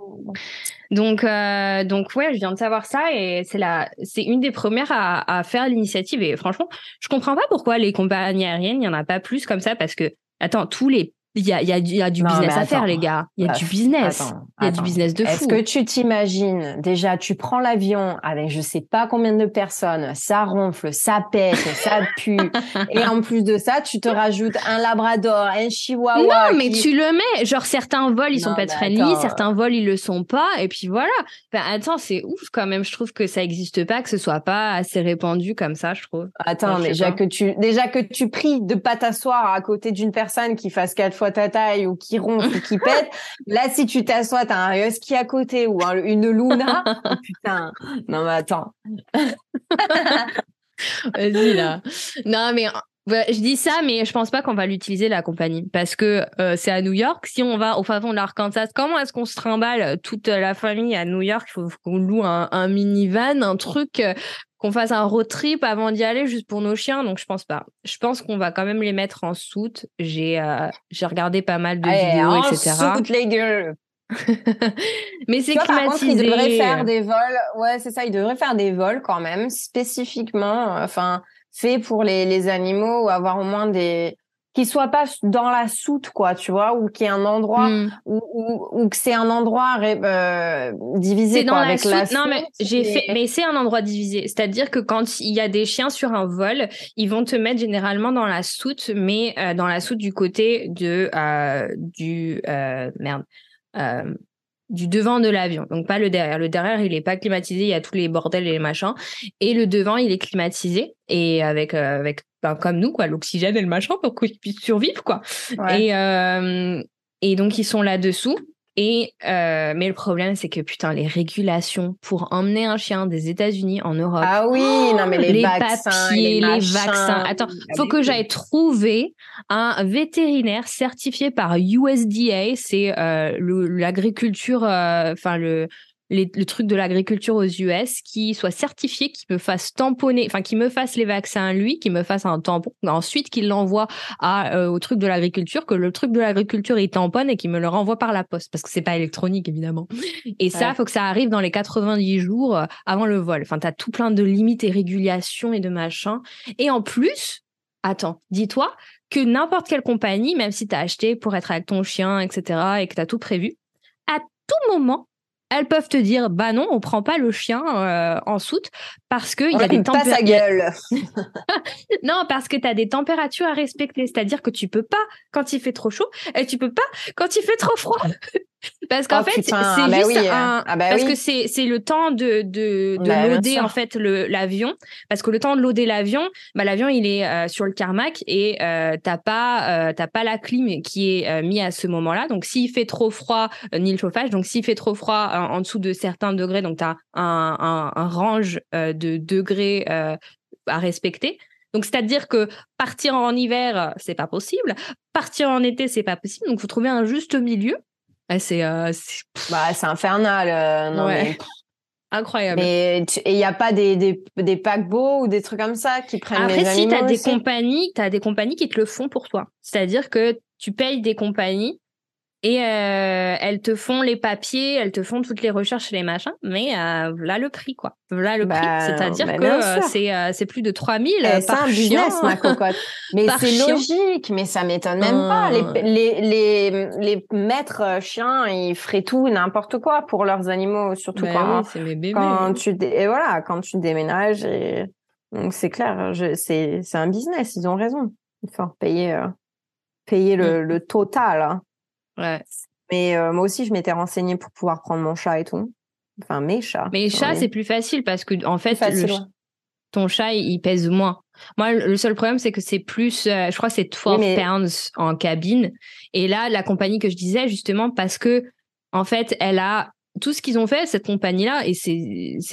Donc, euh, donc ouais, je viens de savoir ça et c'est la, c'est une des premières à, à faire l'initiative. Et franchement, je comprends pas pourquoi les compagnies aériennes, il y en a pas plus comme ça parce que, attends, tous les Il y a, y a, y a du business à faire, les gars. Il y a du business. il y a du business de fou. Est-ce que tu t'imagines, déjà, tu prends l'avion avec je sais pas combien de personnes, ça ronfle, ça pète, ça pue. et en plus de ça, tu te rajoutes un labrador, un chihuahua. Non, mais tu le mets. Genre, certains vols, ils sont pas friendly, certains vols, ils le sont pas. Et puis voilà. Ben, attends, c'est ouf quand même. Je trouve que ça existe pas, que ce soit pas assez répandu comme ça, je trouve. Attends, déjà que tu, déjà que tu pries de pas t'asseoir à côté d'une personne qui fasse quatre fois ta taille ou qui ronfle ou qui pète. Là, si tu t'assois, t'as un husky à côté ou une Luna. Oh, putain. Non, mais attends. Vas-y, là. Non, mais je dis ça, mais je pense pas qu'on va l'utiliser la compagnie parce que euh, c'est à New York. Si on va au fin fond de l'Arkansas, comment est-ce qu'on se trimballe toute la famille à New York? Il faut qu'on loue un, un minivan, un truc euh, qu'on fasse un road trip avant d'y aller juste pour nos chiens? Donc, je pense pas. Je pense qu'on va quand même les mettre en soute. J'ai euh, j'ai regardé pas mal de vidéos, en etc. Soute, les gueules. Mais c'est climatisé. Ils devraient faire des vols. Ouais, c'est ça. Ils devraient faire des vols quand même spécifiquement, enfin, fait pour les, les animaux ou avoir au moins des qui soit pas dans la soute quoi tu vois ou qui est un endroit hmm. où, ou que c'est un endroit euh, divisé dans la, soute. non mais j'ai fait mais c'est un endroit divisé c'est-à-dire que quand il y a des chiens sur un vol ils vont te mettre généralement dans la soute mais euh, dans la soute du côté de euh, du merde du devant de l'avion, donc pas le derrière. Le derrière, il est pas climatisé, il y a tous les bordels et les machins. Et le devant, il est climatisé et avec avec ben, comme nous quoi, l'oxygène et le machin pour qu'ils puissent survivre quoi. Et euh, et donc ils sont là dessous. Et euh, mais le problème c'est que putain les régulations pour emmener un chien des États-Unis en Europe. Ah oui, non mais les, vaccins, papiers, les, vaccins. Attends, faut que j'aille trouver un vétérinaire certifié par USDA, c'est euh, l'agriculture, euh, enfin le le truc de l'agriculture aux US qui soit certifié, qui me fasse tamponner, enfin qui me fasse les vaccins lui, qui me fasse un tampon, ensuite qu'il l'envoie à euh, au truc de l'agriculture, que le truc de l'agriculture il tamponne et qu'il me le renvoie par la poste parce que c'est pas électronique évidemment. Et ça, il faut que ça arrive dans les 90 jours euh, avant le vol. Enfin, t'as tout plein de limites et régulations et de machins. Et en plus, attends, dis-toi que n'importe quelle compagnie, même si tu as acheté pour être avec ton chien, etc., et que tu as tout prévu, à tout moment, elles peuvent te dire bah non, on prend pas le chien euh, en soute parce que il y a des températures. gueule. non, parce que tu as des températures à respecter, c'est-à-dire que tu peux pas quand il fait trop chaud et tu peux pas quand il fait trop froid. Parce qu'en oh, fait, c'est bah juste un, ah bah parce que c'est le temps de de, de bah, loader en fait l'avion. Parce que le temps de loader l'avion, bah l'avion il est euh, sur le tarmac et euh, t'as pas euh, t'as pas la clim qui est euh, mis à ce moment-là. Donc s'il fait trop froid, ni le chauffage. Donc s'il fait trop froid en dessous de certains degrés, donc t'as un, un un range de degrés à respecter. Donc c'est-à-dire que partir en hiver, c'est pas possible. Partir en été, c'est pas possible. Donc faut trouver un juste milieu. Ah, c'est euh, bah, infernal. Euh, non, mais... Incroyable. Et il n'y a pas des, des, des, paquebots ou des trucs comme ça qui prennent Après, les si tu as des compagnies, as des compagnies qui te le font pour toi. C'est-à-dire que tu payes des compagnies et euh, elles te font les papiers, elles te font toutes les recherches et les machins, mais euh, là le prix quoi. Là le prix, bah, c'est-à-dire bah, que euh, c'est euh, c'est plus de 3000 eh, C'est un business ma cocotte. Mais c'est logique, mais ça m'étonne même pas. Les, hum. les, les, les maîtres chiens, ils feraient tout n'importe quoi pour leurs animaux, surtout bah quand, quand tu et voilà, quand tu déménages et donc c'est clair, c'est c'est un business, ils ont raison. Il faut payer payer le, hum. le total. Hein. Ouais. Mais euh, moi aussi, je m'étais renseignée pour pouvoir prendre mon chat et tout. Enfin, mes chats. Mais les chats, c'est plus facile parce que, en fait, ton chat, il pèse moins. Moi, le seul problème, c'est que c'est plus, euh, je crois que c'est 12 pounds en cabine. Et là, la compagnie que je disais, justement, parce que, en fait, elle a tout ce qu'ils ont fait, cette compagnie-là, et c'est,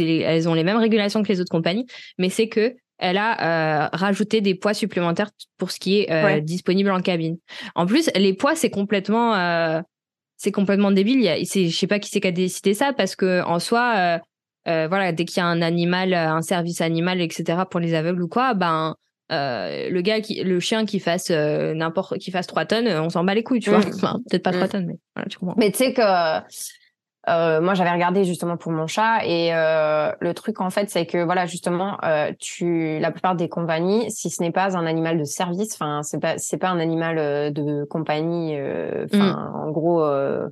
elles ont les mêmes régulations que les autres compagnies, mais c'est que elle a euh, rajouté des poids supplémentaires pour ce qui est euh, disponible en cabine. En plus, les poids, c'est complètement, euh, c'est complètement débile. Il je sais pas qui c'est qui a décidé ça parce que en soi, voilà, dès qu'il y a un animal, un service animal, etc. pour les aveugles ou quoi, ben le gars qui, le chien qui fasse n'importe, qui fasse 3 tonnes, on s'en bat les couilles, tu vois. Enfin, peut-être pas 3 mm. tonnes, mais voilà, tu comprends. Mais tu sais que euh, moi, j'avais regardé justement pour mon chat et euh, le truc en fait, c'est que voilà, justement, euh, tu, la plupart des compagnies, si ce n'est pas un animal de service, enfin, c'est pas, c'est pas un animal euh, de compagnie, euh, enfin, Mm. en gros, euh,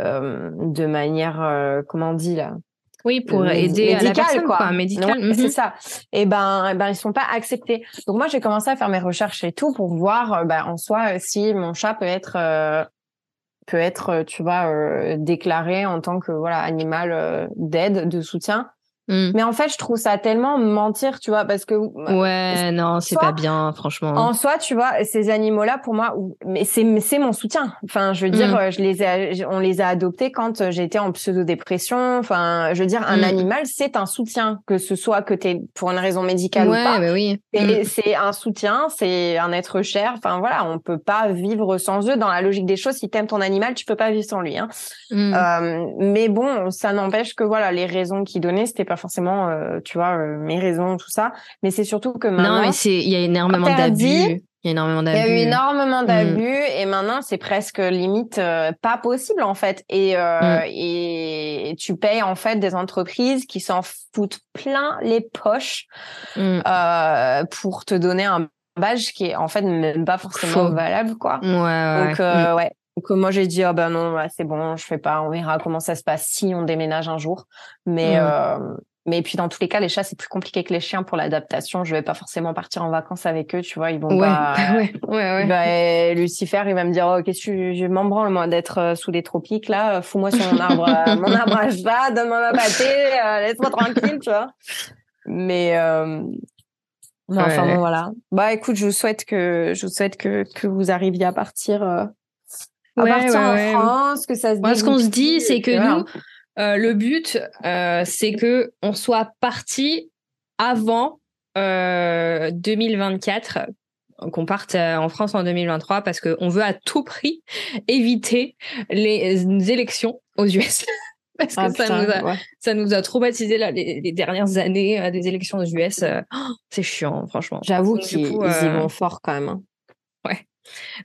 euh, de manière, comment on dit là, Oui, pour aider à la médical, personne, quoi. quoi. Médical. Ouais, c'est ça. Et ben, eh ben, ils sont pas acceptés. Donc moi, j'ai commencé à faire mes recherches et tout pour voir, ben, en soi, si mon chat peut être, euh, peut être, euh, tu vois, euh, déclaré en tant que voilà animal euh, d'aide, de soutien. Mm. Mais en fait, je trouve ça tellement mentir, tu vois, parce que Ouais, non, c'est pas bien, franchement. en soi, tu vois, ces animaux-là, pour moi, mais c'est mon soutien. Enfin, je veux dire, Mm. euh, je les ai, on les a adoptés quand euh, j'étais en pseudo-dépression. Enfin, je veux dire, un Mm. animal, c'est un soutien, que ce soit que t'es pour une raison médicale ouais, ou pas. bah oui. C'est un soutien, c'est un être cher. Enfin voilà, on peut pas vivre sans eux. Dans la logique des choses, si t'aimes ton animal, tu peux pas vivre sans lui. Hein. Euh, mais bon, ça n'empêche que voilà, les raisons qu'il donnait, c'était pas forcément, euh, tu vois, euh, mes raisons, tout ça. Mais c'est surtout que maintenant, non, mais c'est, il y a énormément d'abus. Il y a énormément il y d'abus. a eu énormément Mm. d'abus et maintenant c'est presque limite euh, pas possible en fait. Et euh, Mm. et tu payes en fait des entreprises qui s'en foutent plein les poches Mm. euh, pour te donner un badge qui est en fait même pas forcément Faux. valable quoi. Ouais, ouais. Donc ouais. Donc moi j'ai dit ah ben non c'est bon je fais pas on verra comment ça se passe si on déménage un jour mais euh, mais puis dans tous les cas les chats c'est plus compliqué que les chiens pour l'adaptation je vais pas forcément partir en vacances avec eux tu vois ils vont Ouais, pas ouais, ouais, ouais. bah, Lucifer, il va me dire, oh, qu'est-ce que je m'en branle, moi, d'être euh, sous les tropiques, là. Euh, Fous-moi sur mon arbre, euh, mon arbre à chat, donne-moi ma pâtée, euh, laisse-moi tranquille, tu vois. Mais, euh... mais enfin, bon, voilà. Bah, écoute, je vous souhaite que, je vous souhaite que, que vous arriviez à partir, euh, à partir en. France, que ça se Moi, ce qu'on se dit, c'est que nous, euh, le but, euh, c'est que on soit parti avant euh, 2024, qu'on parte euh, en France en 2023, parce qu'on veut à tout prix éviter les élections aux US. parce que Ah, ça, putain, nous a, ouais. ça nous a traumatisé là, les, les dernières années euh, des élections aux US. euh, oh, c'est chiant, franchement. J'avoue qu'ils euh, vont fort quand même. hein.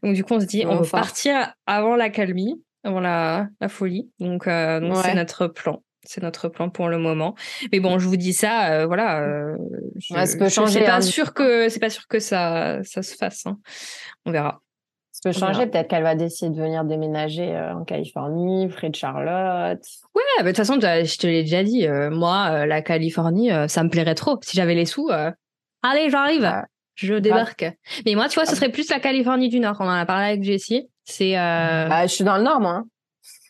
Donc du coup, on se dit, on vont veut partir avant la calmie, avant la, la folie. Donc, euh, donc Ouais. c'est notre plan. C'est notre plan pour le moment. Mais bon, je vous dis ça, euh, voilà. euh, je, Ouais, ça peut changer, C'est pas hein. sûr que c'est pas sûr que ça ça se fasse. hein. On verra. Ça peut changer, peut-être qu'elle va décider de venir déménager euh, en Californie, près de Charlotte. Ouais, bah, de toute façon, je te l'ai déjà dit. moi, la Californie, ça me plairait trop. Si j'avais les sous, allez, j'arrive. Je débarque. Mais moi, tu vois, ce Ah. serait plus la Californie du Nord. On en a parlé avec Jessie. C'est euh, Bah, je suis dans le Nord, moi. hein.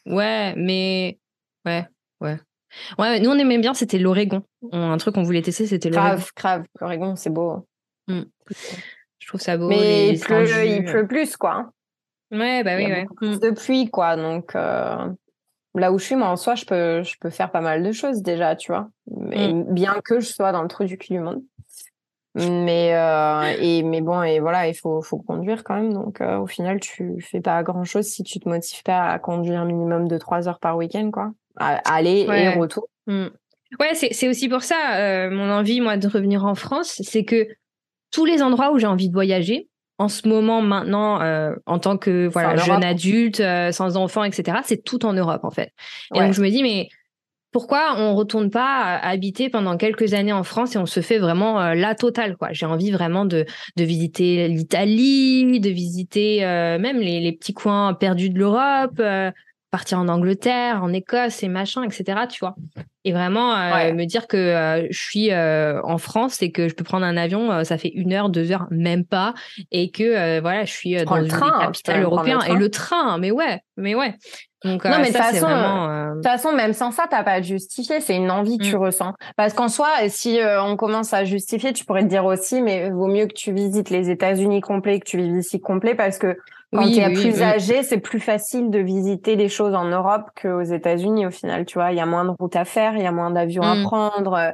Ouais, mais ouais, ouais. Ouais, nous on aimait bien, c'était l'Oregon. On- Un truc qu'on voulait tester, c'était l'Oregon. Grave, grave. L'Oregon, c'est beau. Je trouve ça beau. Mais il, pleut, il pleut plus, quoi. hein. Ouais, bah oui, ouais. beaucoup plus de pluie, quoi. Donc, euh, là où je suis, moi, en soi, je peux, je peux faire pas mal de choses déjà, tu vois. Mais Mm. bien que je sois dans le trou du cul du monde. Mais, euh, et, mais bon, et voilà, il faut, faut conduire quand même. Donc, euh, au final, tu fais pas grand chose si tu te motives pas à conduire un minimum de trois heures par week-end, quoi. À- aller Ouais. et retour. Mm. Ouais, c'est c'est aussi pour ça, euh, mon envie, moi, de revenir en France, c'est que tous les endroits où j'ai envie de voyager, en ce moment, maintenant, en tant que voilà jeune adulte, sans enfant, etc., c'est tout en Europe, en fait. Et Ouais. donc, je me dis, mais pourquoi on retourne pas euh, habiter pendant quelques années en France et on se fait vraiment euh, la totale, quoi. J'ai envie vraiment de, de visiter l'Italie, de visiter euh, même les, les petits coins perdus de l'Europe, euh, partir en Angleterre, en Écosse et machin, etc., tu vois. Et vraiment euh, Ouais. me dire que je suis en France et que je peux prendre un avion, ça fait une heure, deux heures, même pas, et que voilà, je suis dans le une train, des hein, capitales et le train, mais ouais, mais ouais. Donc Non, euh, mais de toute façon, euh, toute façon, même sans ça, t'as pas à te justifier. C'est une envie que tu Mm. ressens. Parce qu'en soi, si euh, on commence à justifier, tu pourrais te dire aussi, mais vaut mieux que tu visites les États-Unis complets, que tu vives ici complet, parce que quand Oui, tu es oui, plus oui. âgé, c'est plus facile de visiter des choses en Europe qu'aux États-Unis au final. Tu vois, il y a moins de routes à faire, il y a moins d'avions à Mm. prendre. euh,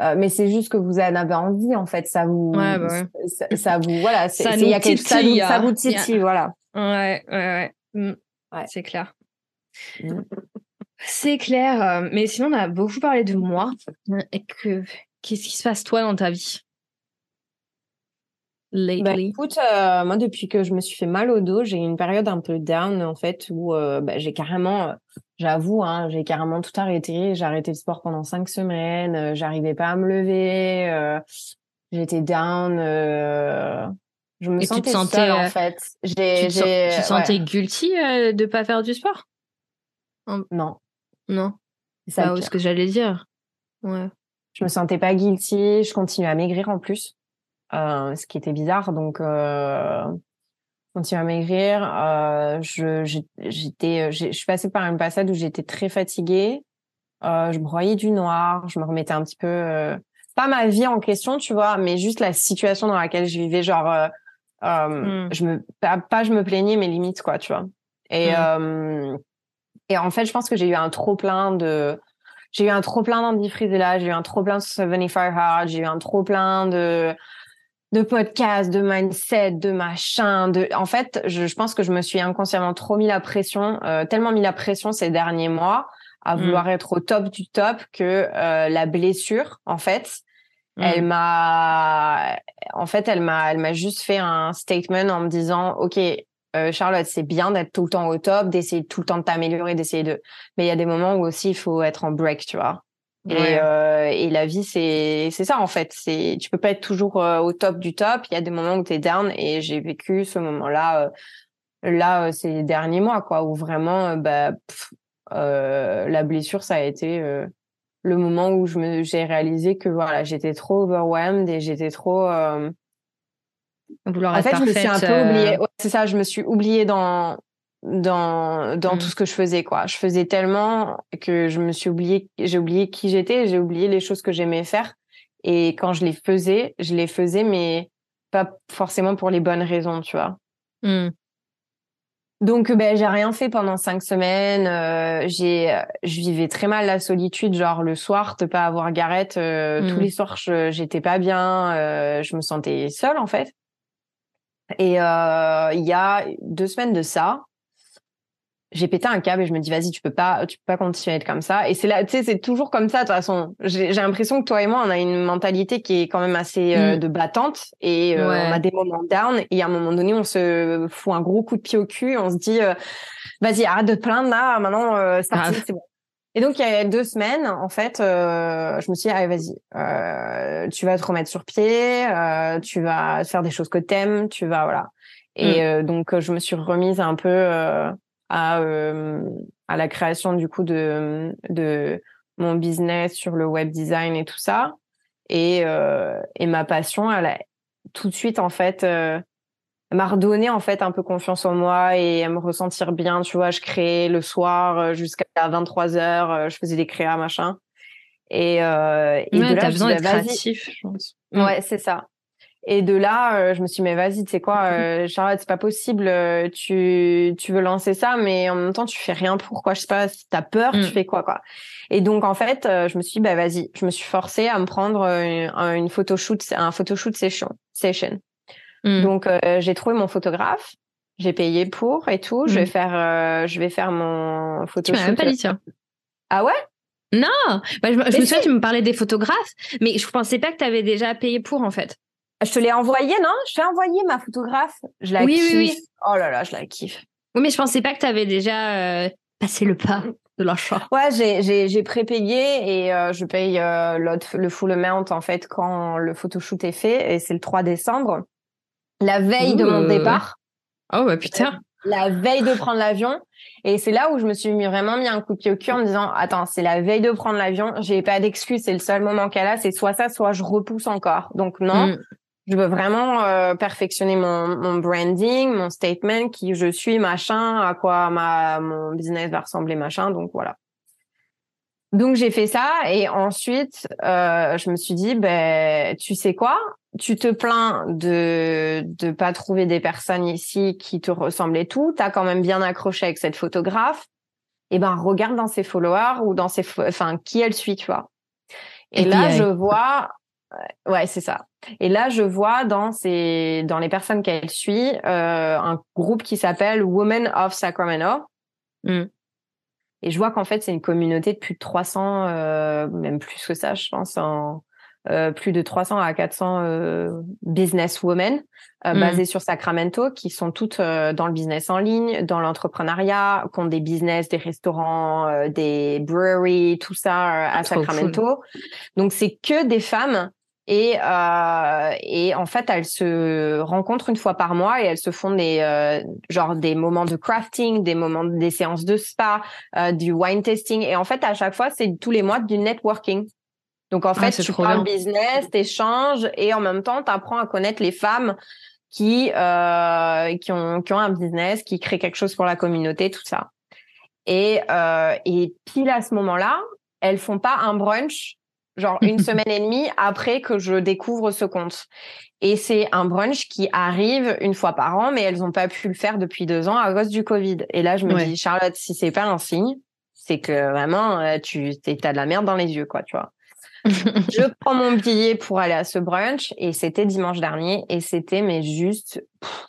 euh, mais c'est juste que vous en avez envie, en fait. Ça vous, Ouais, bah ouais. ça, ça vous, voilà. c'est- il y a ça, ça vous titille, voilà. Ouais, ouais, ouais. Mm. Ouais. C'est clair. Mm. C'est clair. euh, Mais sinon, on a beaucoup parlé de moi. Et que qu'est-ce qui se passe toi dans ta vie? Bah, écoute, euh, moi depuis que je me suis fait mal au dos, j'ai eu une période un peu down en fait où euh, bah, j'ai carrément, euh, j'avoue, hein, j'ai carrément tout arrêté. J'ai arrêté le sport pendant cinq semaines. J'arrivais pas à me lever. J'étais down. Je me sentais, seule, en fait. J'ai, tu te, sentais guilty de pas faire du sport? Non. Non. C'est ça bah, ce que j'allais dire. Ouais. Je me sentais pas guilty. Je continuais à maigrir en plus, ce qui était bizarre. Donc continuer à maigrir. Euh, je, j'étais, euh, je suis passée par une passade où j'étais très fatiguée. Euh, je broyais du noir. Je me remettais un petit peu, euh, pas ma vie en question, tu vois, mais juste la situation dans laquelle je vivais. Genre, euh, euh, hmm. je me, pas, je me plaignais, mais limite, quoi, tu vois. Et. Et en fait, je pense que j'ai eu un trop plein de, j'ai eu un trop plein d'Andy là, j'ai eu un trop plein de 75 Hard, j'ai eu un trop plein de, de podcasts, de mindset, de machin. De... En fait, je, je, pense que je me suis inconsciemment trop mis la pression, euh, tellement mis la pression ces derniers mois à mm. vouloir être au top du top que euh, la blessure, en fait, mm. elle m'a, en fait, elle m'a, elle m'a juste fait un statement en me disant, ok. Euh, Charlotte, c'est bien d'être tout le temps au top, d'essayer tout le temps de t'améliorer, d'essayer de. Mais il y a des moments où aussi il faut être en break, tu vois. Et, euh, et la vie, c'est c'est ça en fait. C'est tu peux pas être toujours euh, au top du top. Il y a des moments où tu es down et j'ai vécu ce moment-là là ces derniers mois quoi où vraiment bah la blessure ça a été le moment où je me j'ai réalisé que voilà j'étais trop overwhelmed et j'étais trop Vouloir en fait je me suis un peu oubliée c'est ça je me suis oubliée dans dans dans tout mmh. ce que je faisais quoi. Je faisais tellement que je me suis oublié j'ai oublié qui j'étais, j'ai oublié les choses que j'aimais faire et quand je les faisais, je les faisais mais pas forcément pour les bonnes raisons, tu vois. Mmh. Donc ben j'ai rien fait pendant cinq semaines. Euh, j'ai je vivais très mal la solitude, genre le soir de pas avoir Gareth. Euh, tous mmh. les soirs j'étais pas bien, euh, je me sentais seule en fait. Et euh, il y a deux semaines de ça, j'ai pété un câble et je me dis vas-y tu peux pas tu peux pas continuer à être comme ça et c'est là tu sais c'est toujours comme ça de toute façon j'ai l'impression que toi et moi on a une mentalité qui est quand même assez euh, mm. de battante et euh, on a des moments down et à un moment donné on se fout un gros coup de pied au cul on se dit euh, vas-y arrête de te plaindre là maintenant ça ah. c'est bon et donc il y a deux semaines en fait je me suis dit allez vas-y tu vas te remettre sur pied tu vas faire des choses que t'aimes tu vas voilà et mm. donc je me suis remise un peu à, euh, à la création du coup de, de mon business sur le web design et tout ça. Et, euh, et ma passion, elle a tout de suite en fait euh, m'a redonné en fait un peu confiance en moi et à me ressentir bien. Tu vois, je créais le soir euh, jusqu'à 23 heures, euh, je faisais des créas machin. Et, euh, et ouais, de là, besoin d'être créatif, je pense. Ouais, c'est ça. Et de là, euh, je me suis dit, mais vas-y, tu sais quoi, euh, Charlotte, c'est pas possible. Euh, tu, tu veux lancer ça, mais en même temps, tu fais rien pour quoi. Je sais pas, si t'as peur, tu mm. fais quoi, quoi. Et donc, en fait, je me suis dit, bah vas-y. Je me suis forcée à me prendre une, une photoshoot, un photoshoot session. session. Mm. Donc, j'ai trouvé mon photographe. J'ai payé pour et tout. Je vais mm. faire, je vais faire mon photoshoot. Tu m'as même pas dit ça. Ah ouais? Non, bah, je, je me souviens, tu me parlais des photographes, mais je pensais pas que tu avais déjà payé pour en fait. Je te l'ai envoyé, non? Je t'ai envoyé ma photographe. Je la oui, kiffe. Oui, oui. Oh là là, je la kiffe. Oui, mais je pensais pas que tu avais déjà euh, passé le pas de l'achat. Ouais, j'ai prépayé et euh, je paye euh, le full amount en fait quand le photoshoot est fait et c'est le 3 décembre, la veille de mon départ. Oh bah putain. La veille de prendre l'avion et c'est là où je me suis vraiment mis un coup de pied au cul en me disant attends c'est la veille de prendre l'avion j'ai pas d'excuse c'est le seul moment qu'elle a c'est soit ça soit je repousse encore donc non mm je veux vraiment euh, perfectionner mon, mon branding, mon statement, qui je suis, machin, à quoi ma mon business va ressembler, machin. Donc voilà. Donc j'ai fait ça et ensuite euh, je me suis dit ben tu sais quoi? Tu te plains de de pas trouver des personnes ici qui te ressemblent et tout t'as quand même bien accroché avec cette photographe et eh ben regarde dans ses followers ou dans ses enfin qui elle suit tu vois et, et là je vois Ouais, c'est ça. Et là, je vois dans ces, dans les personnes qu'elle suit, euh, un groupe qui s'appelle Women of Sacramento. Mm. Et je vois qu'en fait, c'est une communauté de plus de 300, euh, même plus que ça, je pense, en, plus de 300 à 400 businesswomen mm. basées sur Sacramento qui sont toutes dans le business en ligne, dans l'entrepreneuriat, qui ont des business, des restaurants, des breweries, tout ça à Sacramento. Donc c'est que des femmes et, euh, et en fait, elles se rencontrent une fois par mois et elles se font des euh, genre des moments de crafting, des moments des séances de spa, euh, du wine tasting. Et en fait, à chaque fois, c'est tous les mois du networking. Donc en ah, fait, tu parles business, t'échanges et en même temps, tu apprends à connaître les femmes qui qui ont qui ont un business, qui créent quelque chose pour la communauté, tout ça. Et et pile à ce moment-là, elles font pas un brunch genre une semaine et demie après que je découvre ce compte. Et c'est un brunch qui arrive une fois par an, mais elles n'ont pas pu le faire depuis deux ans à cause du Covid. Et là, je me dis, Charlotte, si c'est pas un signe, c'est que vraiment, euh, tu as de la merde dans les yeux, quoi, tu vois. je prends mon billet pour aller à ce brunch et c'était dimanche dernier et c'était mais juste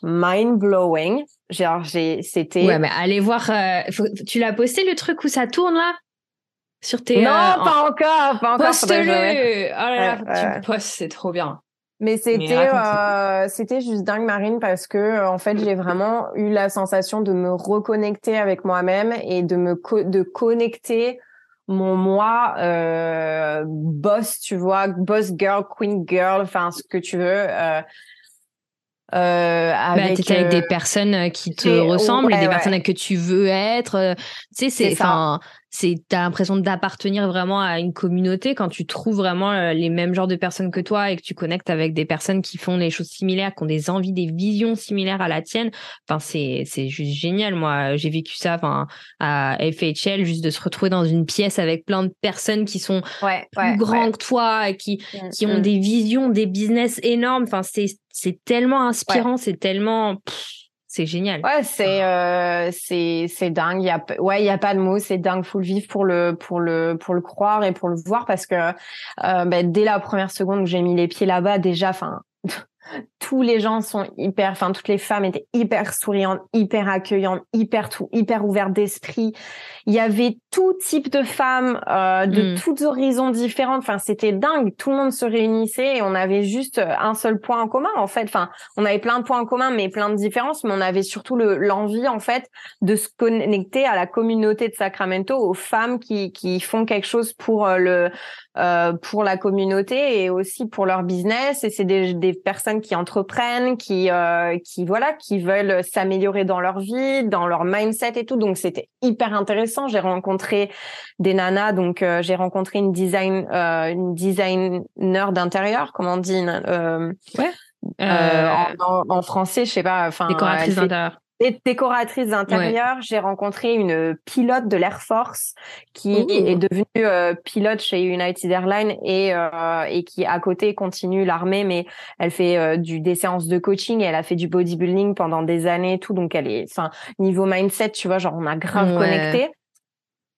mind blowing. Genre j'ai c'était Ouais mais allez voir euh, tu l'as posté le truc où ça tourne là? Sur tes. Non, euh, pas encore, pas encore. Poste-le. Oh là là, tu postes, c'est trop bien. Mais c'était euh, c'était juste dingue Marine parce que euh, en fait j'ai vraiment eu la sensation de me reconnecter avec moi-même et de me de connecter mon moi euh, boss tu vois boss girl queen girl enfin ce que tu veux euh, euh, bah, avec, des personnes qui te ressemblent et des personnes que tu veux être. Tu sais, c'est enfin c'est t'as l'impression d'appartenir vraiment à une communauté quand tu trouves vraiment euh, les mêmes genres de personnes que toi et que tu connectes avec des personnes qui font des choses similaires, qui ont des envies, des visions similaires à la tienne. Enfin, c'est c'est juste génial. Moi, j'ai vécu ça, enfin, à FHL, juste de se retrouver dans une pièce avec plein de personnes qui sont plus grands que toi, et qui mm, qui ont mm. des visions, des business énormes. Enfin, c'est c'est tellement inspirant, c'est tellement c'est génial. Ouais, c'est euh, c'est c'est dingue. Il y a ouais, il y a pas de mots. C'est dingue. Faut le vivre pour le pour le pour le croire et pour le voir parce que euh, ben, dès la première seconde où j'ai mis les pieds là-bas, déjà, enfin. Tous les gens sont hyper, enfin toutes les femmes étaient hyper souriantes, hyper accueillantes, hyper tout, hyper ouvertes d'esprit. Il y avait tout type de femmes euh, de mm. tous horizons différents. Enfin c'était dingue. Tout le monde se réunissait et on avait juste un seul point en commun en fait. Enfin on avait plein de points en commun mais plein de différences. Mais on avait surtout l'envie en fait de se connecter à la communauté de Sacramento, aux femmes qui qui font quelque chose pour euh, le euh, pour la communauté et aussi pour leur business. Et c'est des, des personnes qui entrent entreprennent, qui euh, qui voilà, qui veulent s'améliorer dans leur vie, dans leur mindset et tout. Donc c'était hyper intéressant. J'ai rencontré des nanas, donc euh, j'ai rencontré une design euh, une designer d'intérieur, comment on dit ouais. En, en, français, je sais pas. Enfin, décoratrice d'intérieur décoratrice d'intérieur, j'ai rencontré une pilote de l'Air Force qui est devenue euh, pilote chez United Airlines et euh, et qui à côté continue l'armée, mais elle fait euh, du des séances de coaching et elle a fait du bodybuilding pendant des années et tout, donc elle est, enfin niveau mindset, tu vois, genre on a grave connecté.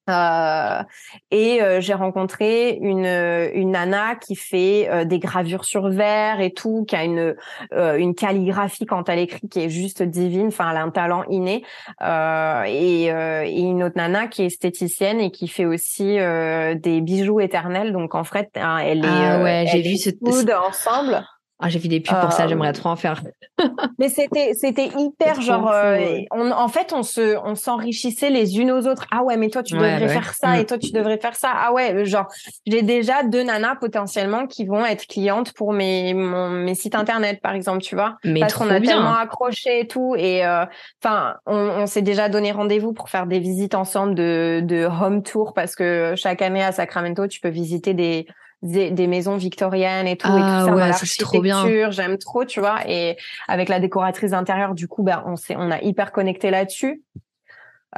Euh, et euh, j'ai rencontré une une nana qui fait euh, des gravures sur verre et tout, qui a une une calligraphie quand elle écrit qui est juste divine. Enfin, elle a un talent inné. Et, et, une autre nana qui est esthéticienne et qui fait aussi des bijoux éternels. Donc en fait, hein, elle est ah ouais, j'ai vu ce ensemble. Ah, j'ai vu des pubs pour ça, j'aimerais trop en faire. mais c'était c'était hyper genre euh, on, en fait on se on s'enrichissait les unes aux autres. Ah ouais, mais toi tu devrais bah faire ça mm. et toi tu devrais faire ça. Ah ouais, genre j'ai déjà deux nanas potentiellement qui vont être clientes pour mes mon, mes sites internet par exemple, tu vois. Mais parce qu'on a tellement accroché et tout et euh, enfin on, on s'est déjà donné rendez-vous pour faire des visites ensemble de de home tour parce que chaque année à Sacramento, tu peux visiter des des, maisons victoriennes et tout, et tout ah ça, ouais, c'est trop bien. J'aime trop, tu vois. Et avec la décoratrice intérieure, du coup, bah, on s'est, on a hyper connecté là-dessus.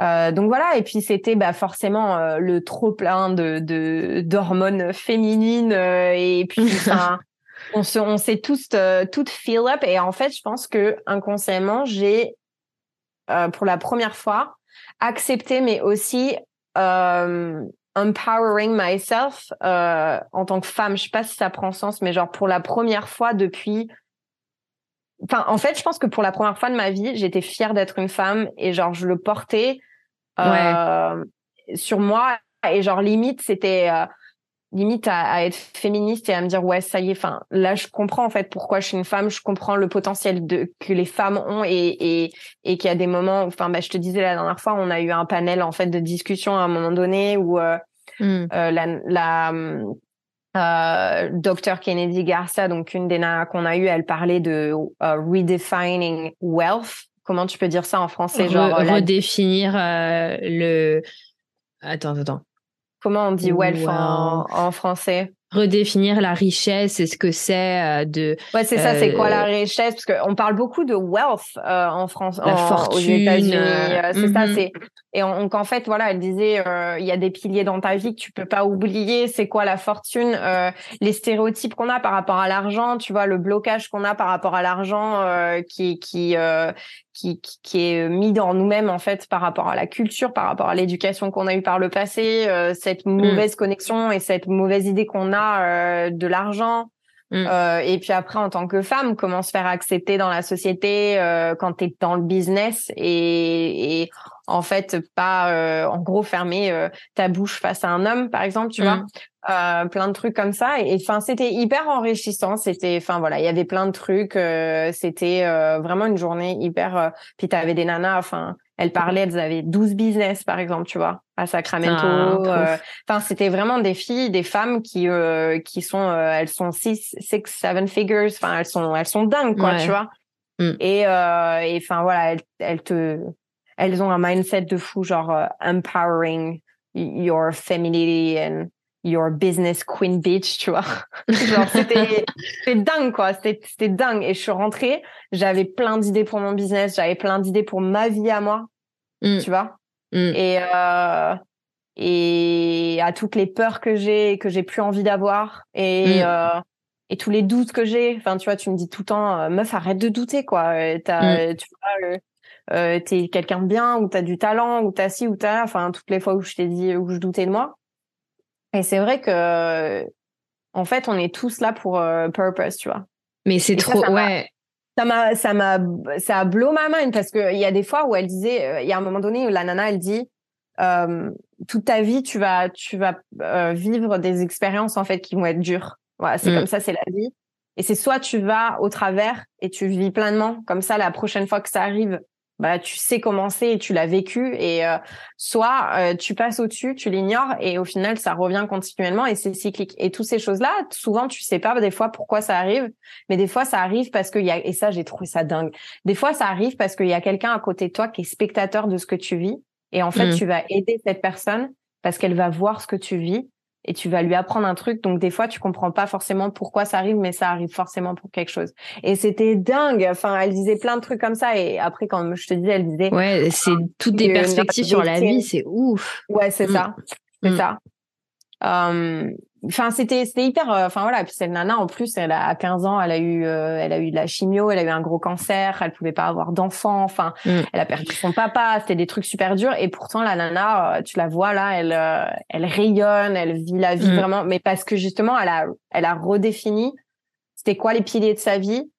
Euh, donc voilà, et puis c'était bah, forcément euh, le trop plein de, de d'hormones féminines euh, et puis on se on s'est tous toutes feel up et en fait je pense que inconsciemment j'ai pour la première fois accepté mais aussi empowering myself euh, en tant que femme. Je sais pas si ça prend sens, mais genre pour la première fois depuis. Enfin, en fait, je pense que pour la première fois de ma vie, j'étais fière d'être une femme et genre je le portais euh, sur moi et genre limite c'était euh, limite à, être féministe et à me dire ouais ça y est enfin là je comprends en fait pourquoi je suis une femme je comprends le potentiel de que les femmes ont et et, et qu'il y a des moments enfin bah je te disais la dernière fois on a eu un panel en fait de discussion à un moment donné où euh, mm. euh, la, la euh, Dr Kennedy Garcia donc une des nanas qu'on a eu elle parlait de redefining wealth comment tu peux dire ça en français genre redéfinir le attends attends Comment on dit wealth en, français? Redéfinir la richesse et ce que c'est euh, de ouais c'est ça c'est quoi la euh, richesse? Parce qu'on parle beaucoup de wealth euh, en France la fortune aux États-Unis c'est ça mhm. c'est et donc en fait voilà elle disait il y a des piliers dans ta vie que tu peux pas oublier c'est quoi la fortune les stéréotypes qu'on a par rapport à l'argent tu vois le blocage qu'on a par rapport à l'argent qui qui qui, qui, est mis dans nous-mêmes en fait par rapport à la culture, par rapport à l'éducation qu'on a eue par le passé, euh, cette mm. mauvaise connexion et cette mauvaise idée qu'on a euh, de l'argent. Mm. Euh, et puis après, en tant que femme, comment se faire accepter dans la société quand tu es dans le business et, et en fait pas en gros fermer ta bouche face à un homme, par exemple, tu vois? Mm. Euh, plein de trucs comme ça et enfin c'était hyper enrichissant c'était enfin voilà il y avait plein de trucs euh, c'était euh, vraiment une journée hyper puis t'avais des nanas enfin elles parlaient elles avaient 12 business par exemple tu vois à Sacramento ah, enfin c'était vraiment des filles des femmes qui qui sont elles sont six six seven figures enfin elles sont elles sont dingues quoi tu vois mm. et enfin voilà elles, elles te elles ont un mindset de fou genre empowering your femininity and your business queen bitch, tu vois. Genre, c'était, c'était dingue, quoi. C'était, c'était dingue. Et je suis rentrée, j'avais plein d'idées pour mon business, j'avais plein d'idées pour ma vie à moi, mm. tu vois? Mm. Et, euh, et à toutes les peurs que j'ai, que j'ai plus envie d'avoir. Et, mm. euh, et tous les doutes que j'ai. Enfin, tu vois, tu me dis tout le temps, euh, meuf, arrête de douter, quoi. Tu vois, euh, t'es quelqu'un de bien, ou t'as du talent, ou t'as ci, ou t'as Enfin, toutes les fois où je t'ai dit, où je doutais de moi. Et c'est vrai que, en fait, on est tous là pour purpose, tu vois. Mais c'est trop, ouais. Ça m'a, ça m'a, ça a blow ma mind parce que il y a des fois où elle disait, euh, il y a un moment donné où la nana, elle dit, euh, toute ta vie, tu vas, tu vas euh, vivre des expériences en fait qui vont être dures. Voilà, c'est mm. comme ça, c'est la vie. Et c'est soit tu vas au travers et tu vis pleinement, comme ça, la prochaine fois que ça arrive, bah tu sais comment c'est et tu l'as vécu et euh, soit euh, tu passes au-dessus, tu l'ignores et au final ça revient continuellement et c'est cyclique. Et toutes ces choses-là, souvent tu sais pas des fois pourquoi ça arrive, mais des fois ça arrive parce qu'il y a et ça j'ai trouvé ça dingue. Des fois ça arrive parce qu'il y a quelqu'un à côté de toi qui est spectateur de ce que tu vis et en fait mmh. tu vas aider cette personne parce qu'elle va voir ce que tu vis et tu vas lui apprendre un truc. Donc des fois, tu comprends pas forcément pourquoi ça arrive, mais ça arrive forcément pour quelque chose. Et c'était dingue. Enfin, elle disait plein de trucs comme ça. Et après, quand je te disais, elle disait. Ouais, c'est toutes des perspectives sur la vie. C'est ouf. Ouais, c'est mm. ça. C'est mm. ça. Um, enfin c'était c'était hyper euh, enfin voilà puis cette nana en plus elle a à 15 ans elle a eu euh, elle a eu de la chimio elle a eu un gros cancer elle pouvait pas avoir d'enfant enfin mm. elle a perdu son papa c'était des trucs super durs et pourtant la nana euh, tu la vois là elle elle rayonne elle vit la vie mm. vraiment mais parce que justement elle a elle a redéfini c'était quoi les piliers de sa vie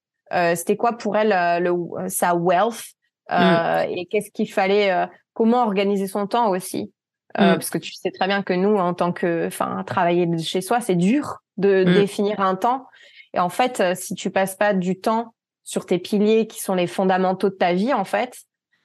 c'était quoi pour elle le sa wealth mm. et qu'est-ce qu'il fallait comment organiser son temps aussi euh, mm. parce que tu sais très bien que nous, en tant que, enfin, travailler de chez soi, c'est dur de mm. définir un temps. Et en fait, euh, si tu passes pas du temps sur tes piliers qui sont les fondamentaux de ta vie, en fait,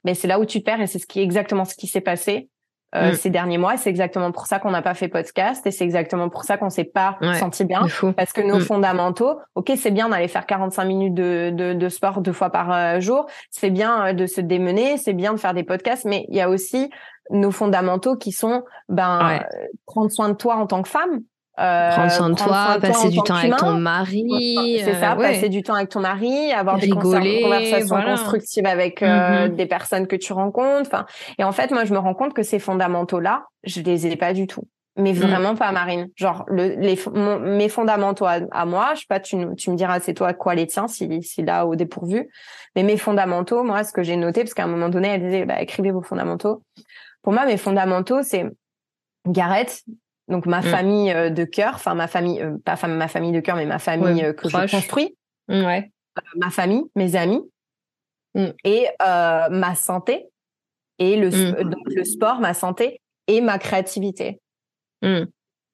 mais c'est là où tu perds et c'est ce qui est exactement ce qui s'est passé euh, mm. ces derniers mois. C'est exactement pour ça qu'on n'a pas fait podcast et c'est exactement pour ça qu'on s'est pas senti bien parce que nos fondamentaux, ok, c'est bien d'aller faire 45 minutes de, de, de sport deux fois par jour, c'est bien de se démener, c'est bien de faire des podcasts, mais il y a aussi nos fondamentaux qui sont ben prendre soin de toi en tant que femme euh, prendre soin de toi, passer du temps avec ton mari. C'est ça, euh, passer du temps avec ton mari, avoir des conversations constructives avec euh, mm-hmm. des personnes que tu rencontres. Enfin, et en fait, moi, je me rends compte que ces fondamentaux-là, je les ai pas du tout. Mais mm. vraiment pas, Marine. Genre, le, les, mes fondamentaux à, moi, je sais pas, tu, tu me diras c'est toi quoi les tiens, si, si là au dépourvu. Mais mes fondamentaux, moi, ce que j'ai noté, parce qu'à un moment donné, elle disait, bah, écrivez vos fondamentaux. Pour moi, mes fondamentaux, c'est Gareth, donc ma mm. famille euh, de cœur, enfin ma famille, euh, pas ma famille de cœur, mais ma famille euh, que je construis, mm, ouais. ma famille, mes amis, mm. et ma santé, et le, donc le sport, ma santé et ma créativité.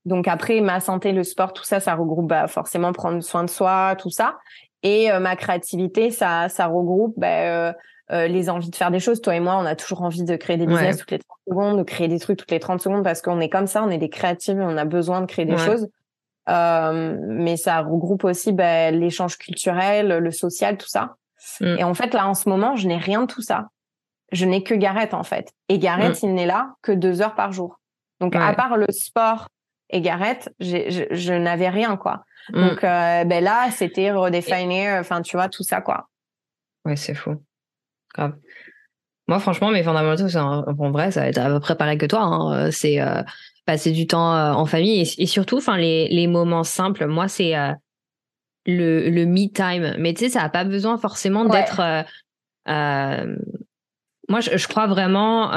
Donc après, ma santé, le sport, tout ça, ça regroupe bah, forcément prendre soin de soi, tout ça. Et ma créativité, ça, ça regroupe bah, euh, les envies de faire des choses. Toi et moi, on a toujours envie de créer des business toutes les 30 secondes, de créer des trucs toutes les 30 secondes parce qu'on est comme ça, on est des créatifs et on a besoin de créer des choses. Euh, mais ça regroupe aussi bah, l'échange culturel, le social, tout ça. Mm. Et en fait, là, en ce moment, je n'ai rien de tout ça. Je n'ai que Gareth, en fait. Et Gareth, mm. il n'est là que deux heures par jour. Donc, à part le sport et Gareth, je, je n'avais rien, quoi. Mm. Donc, euh, ben là, c'était redéfinir, enfin, tu vois, tout ça, quoi. Ouais, c'est fou. Grave. Moi, franchement, mes fondamentaux, en vrai, ça va être à peu près pareil que toi. Hein. C'est euh, passer du temps euh, en famille et, surtout, enfin, les, les moments simples. Moi, c'est le, le me time. Mais tu sais, ça n'a pas besoin forcément d'être. moi, je, je, crois vraiment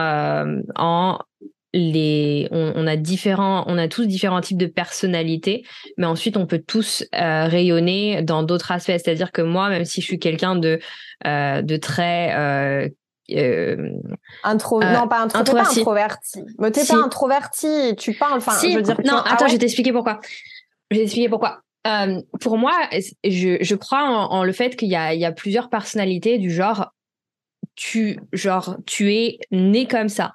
en les, on, a différents, on a tous différents types de personnalités, mais ensuite on peut tous euh, rayonner dans d'autres aspects. C'est-à-dire que moi, même si je suis quelqu'un de, euh, de très euh, Intro... non, pas, intro... pas introverti. Mais t'es pas introverti, tu parles. Enfin, je veux dire. Non, ah attends, je vais t'expliquer pourquoi. Je vais t'expliquer pourquoi. pour moi, je, je crois en, en le fait qu'il y a, il y a plusieurs personnalités du genre, tu, genre, tu es né comme ça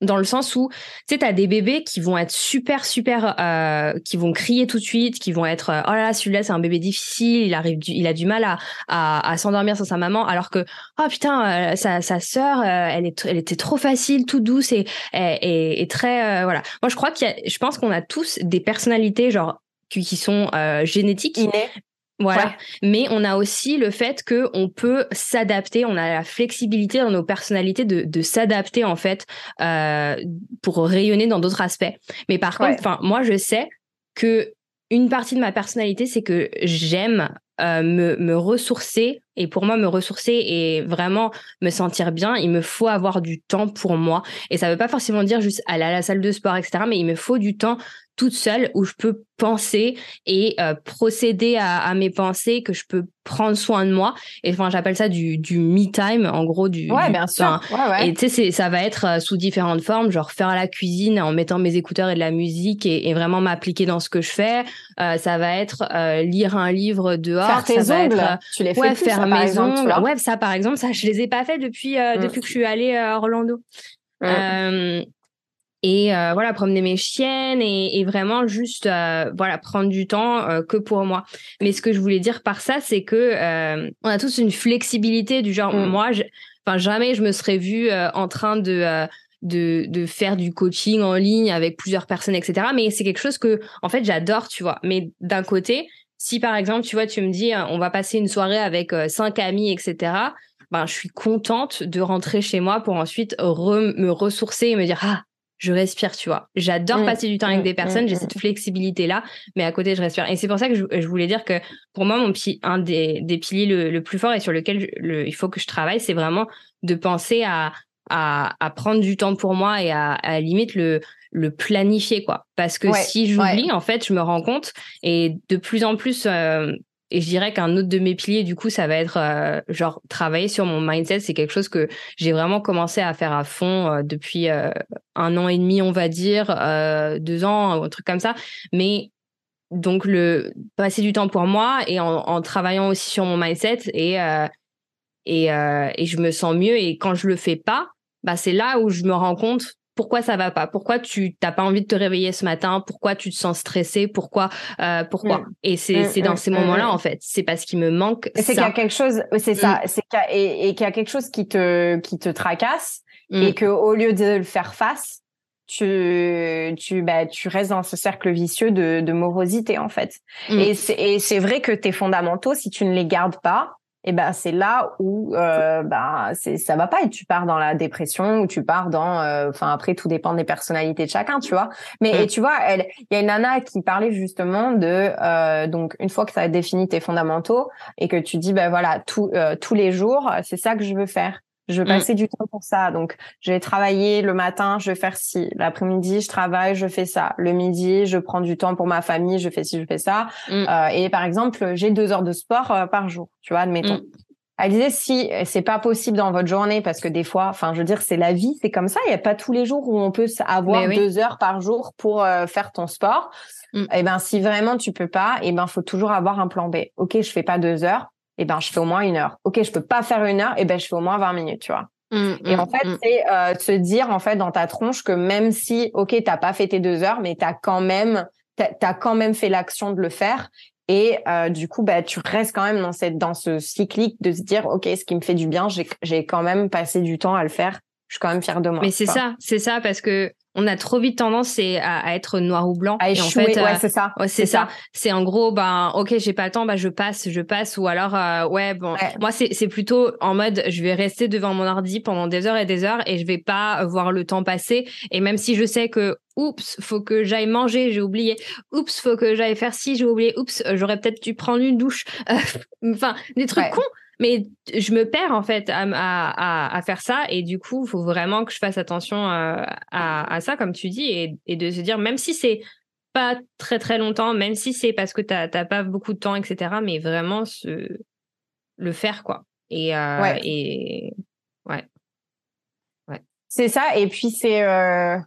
dans le sens où tu sais t'as des bébés qui vont être super super euh, qui vont crier tout de suite qui vont être euh, oh là là celui-là c'est un bébé difficile il arrive il a du mal à s'endormir sans sa maman alors que oh putain euh, sa sa sœur elle était trop facile tout douce et très voilà. Moi je crois je pense qu'on a tous des personnalités genre qui, qui sont génétiques voilà. Mais on a aussi le fait que on peut s'adapter, on a la flexibilité dans nos personnalités de, de s'adapter en fait euh, pour rayonner dans d'autres aspects. Mais par contre, enfin moi je sais que une partie de ma personnalité, c'est que j'aime euh, me, me ressourcer. Et pour moi, me ressourcer et vraiment me sentir bien, il me faut avoir du temps pour moi. Et ça veut pas forcément dire juste aller à la salle de sport, etc. Mais il me faut du temps toute seule où je peux penser et euh, procéder à, à, mes pensées, que je peux prendre soin de moi. Et enfin, j'appelle ça du, du me time, en gros. Du, ouais, bien sûr. Ouais, ouais. Et tu sais, ça va être euh, sous différentes formes, genre faire la cuisine en mettant mes écouteurs et de la musique et, et vraiment m'appliquer dans ce que je fais. Euh, ça va être euh, lire un livre dehors. Faire tes ça ongles. Va être, tu les fais ouais, plus, faire ça, mes exemple, ongles. Ouais, ça, par exemple, ça, je les ai pas fait depuis, mm. depuis que je suis allée à Orlando. Mm et euh, voilà promener mes chiennes et, et vraiment juste euh, voilà prendre du temps euh, que pour moi mais ce que je voulais dire par ça c'est que euh, on a tous une flexibilité du genre mm. moi enfin jamais je me serais vue en train de de, de faire du coaching en ligne avec plusieurs personnes etc mais c'est quelque chose que en fait j'adore tu vois mais d'un côté si par exemple tu vois tu me dis on va passer une soirée avec cinq amis etc ben, je suis contente de rentrer chez moi pour ensuite me ressourcer et me dire ah je respire, tu vois. J'adore mmh. passer du temps avec mmh. des personnes, j'ai mmh. cette flexibilité-là, mais à côté, je respire. Et c'est pour ça que je, voulais dire que pour moi, mon un des, des piliers le, plus fort et sur lequel le, il faut que je travaille, c'est vraiment de penser à, à, à, prendre du temps pour moi et à, à limite le, le planifier, quoi. Parce que si j'oublie, en fait, je me rends compte et de plus en plus, euh, et je dirais qu'un autre de mes piliers, du coup, ça va être euh, genre travailler sur mon mindset. C'est quelque chose que j'ai vraiment commencé à faire à fond euh, depuis euh, un an et demi, on va dire, deux ans, un truc comme ça. Mais donc le passer du temps pour moi et en, en travaillant aussi sur mon mindset et et, et je me sens mieux. Et quand je le fais pas, bah c'est là où je me rends compte pourquoi ça va pas Pourquoi tu t'as pas envie de te réveiller ce matin Pourquoi tu te sens stressé Pourquoi euh, Pourquoi mm. Et c'est mm, c'est dans mm, ces moments-là en fait. C'est parce qu'il me manque. C'est qu'il y a quelque chose. C'est ça. C'est qu'il et, et qu'il y a quelque chose qui te qui te tracasse et que au lieu de le faire face, tu tu bah tu restes dans ce cercle vicieux de, de morosité en fait. Et c'est et c'est vrai que tes fondamentaux, si tu ne les gardes pas, et ben c'est là où euh, c'est ça va pas et tu pars dans la dépression ou tu pars dans euh, enfin après tout dépend des personnalités de chacun tu vois. Mais et tu vois elle il y a une nana qui parlait justement de euh, donc une fois que tu as défini tes fondamentaux et que tu dis ben voilà tout, euh, tous les jours c'est ça que je veux faire je veux mm. passer du temps pour ça. Donc, je vais travailler le matin, je vais faire ci. L'après-midi, je travaille, je fais ça. Le midi, je prends du temps pour ma famille, je fais ci, je fais ça. Mm. Euh, et par exemple, j'ai deux heures de sport euh, par jour, tu vois, admettons. Mm. Elle disait si c'est pas possible dans votre journée parce que des fois, enfin, je veux dire, c'est la vie, c'est comme ça. Il n'y a pas tous les jours où on peut avoir deux heures par jour pour euh, faire ton sport. Mm. Et eh ben, si vraiment tu peux pas, et eh ben, faut toujours avoir un plan B. Ok, je fais pas deux heures, eh ben, je fais au moins une heure. Ok, je peux pas faire une heure, et ben, je fais au moins 20 minutes, tu vois. Mm, et en mm, fait, c'est euh, se dire en fait dans ta tronche que même si, ok, t'as pas fait tes deux heures, mais t'as quand même, t'as quand même fait l'action de le faire. Et euh, du coup, bah, tu restes quand même dans cette dans ce cyclique de se dire, ok, ce qui me fait du bien, j'ai quand même passé du temps à le faire. Je suis quand même fière de moi. Mais c'est ça, c'est ça, parce que on a trop vite tendance à, à être noir ou blanc. À échouer, et en fait, ouais, c'est ça. c'est ça. C'est en gros, ben, ok, j'ai pas le temps, bah je passe, je passe, ou alors, euh, ouais, bon, moi c'est c'est plutôt en mode, je vais rester devant mon ordi pendant des heures et des heures et je vais pas voir le temps passer. Et même si je sais que oups, faut que j'aille manger, j'ai oublié. Oups, faut que j'aille faire ci, j'ai oublié. Oups, j'aurais peut-être dû prendre une douche. enfin, des trucs cons mais je me perds en fait à, à, à, faire ça. Et du coup il faut vraiment que je fasse attention euh, à, à, ça comme tu dis et, et, de se dire même si c'est pas très très longtemps même si c'est parce que t'as pas beaucoup de temps etc mais vraiment se, le faire quoi. Et euh, ouais. et ouais. Ouais. C'est ça. Et puis c'est euh...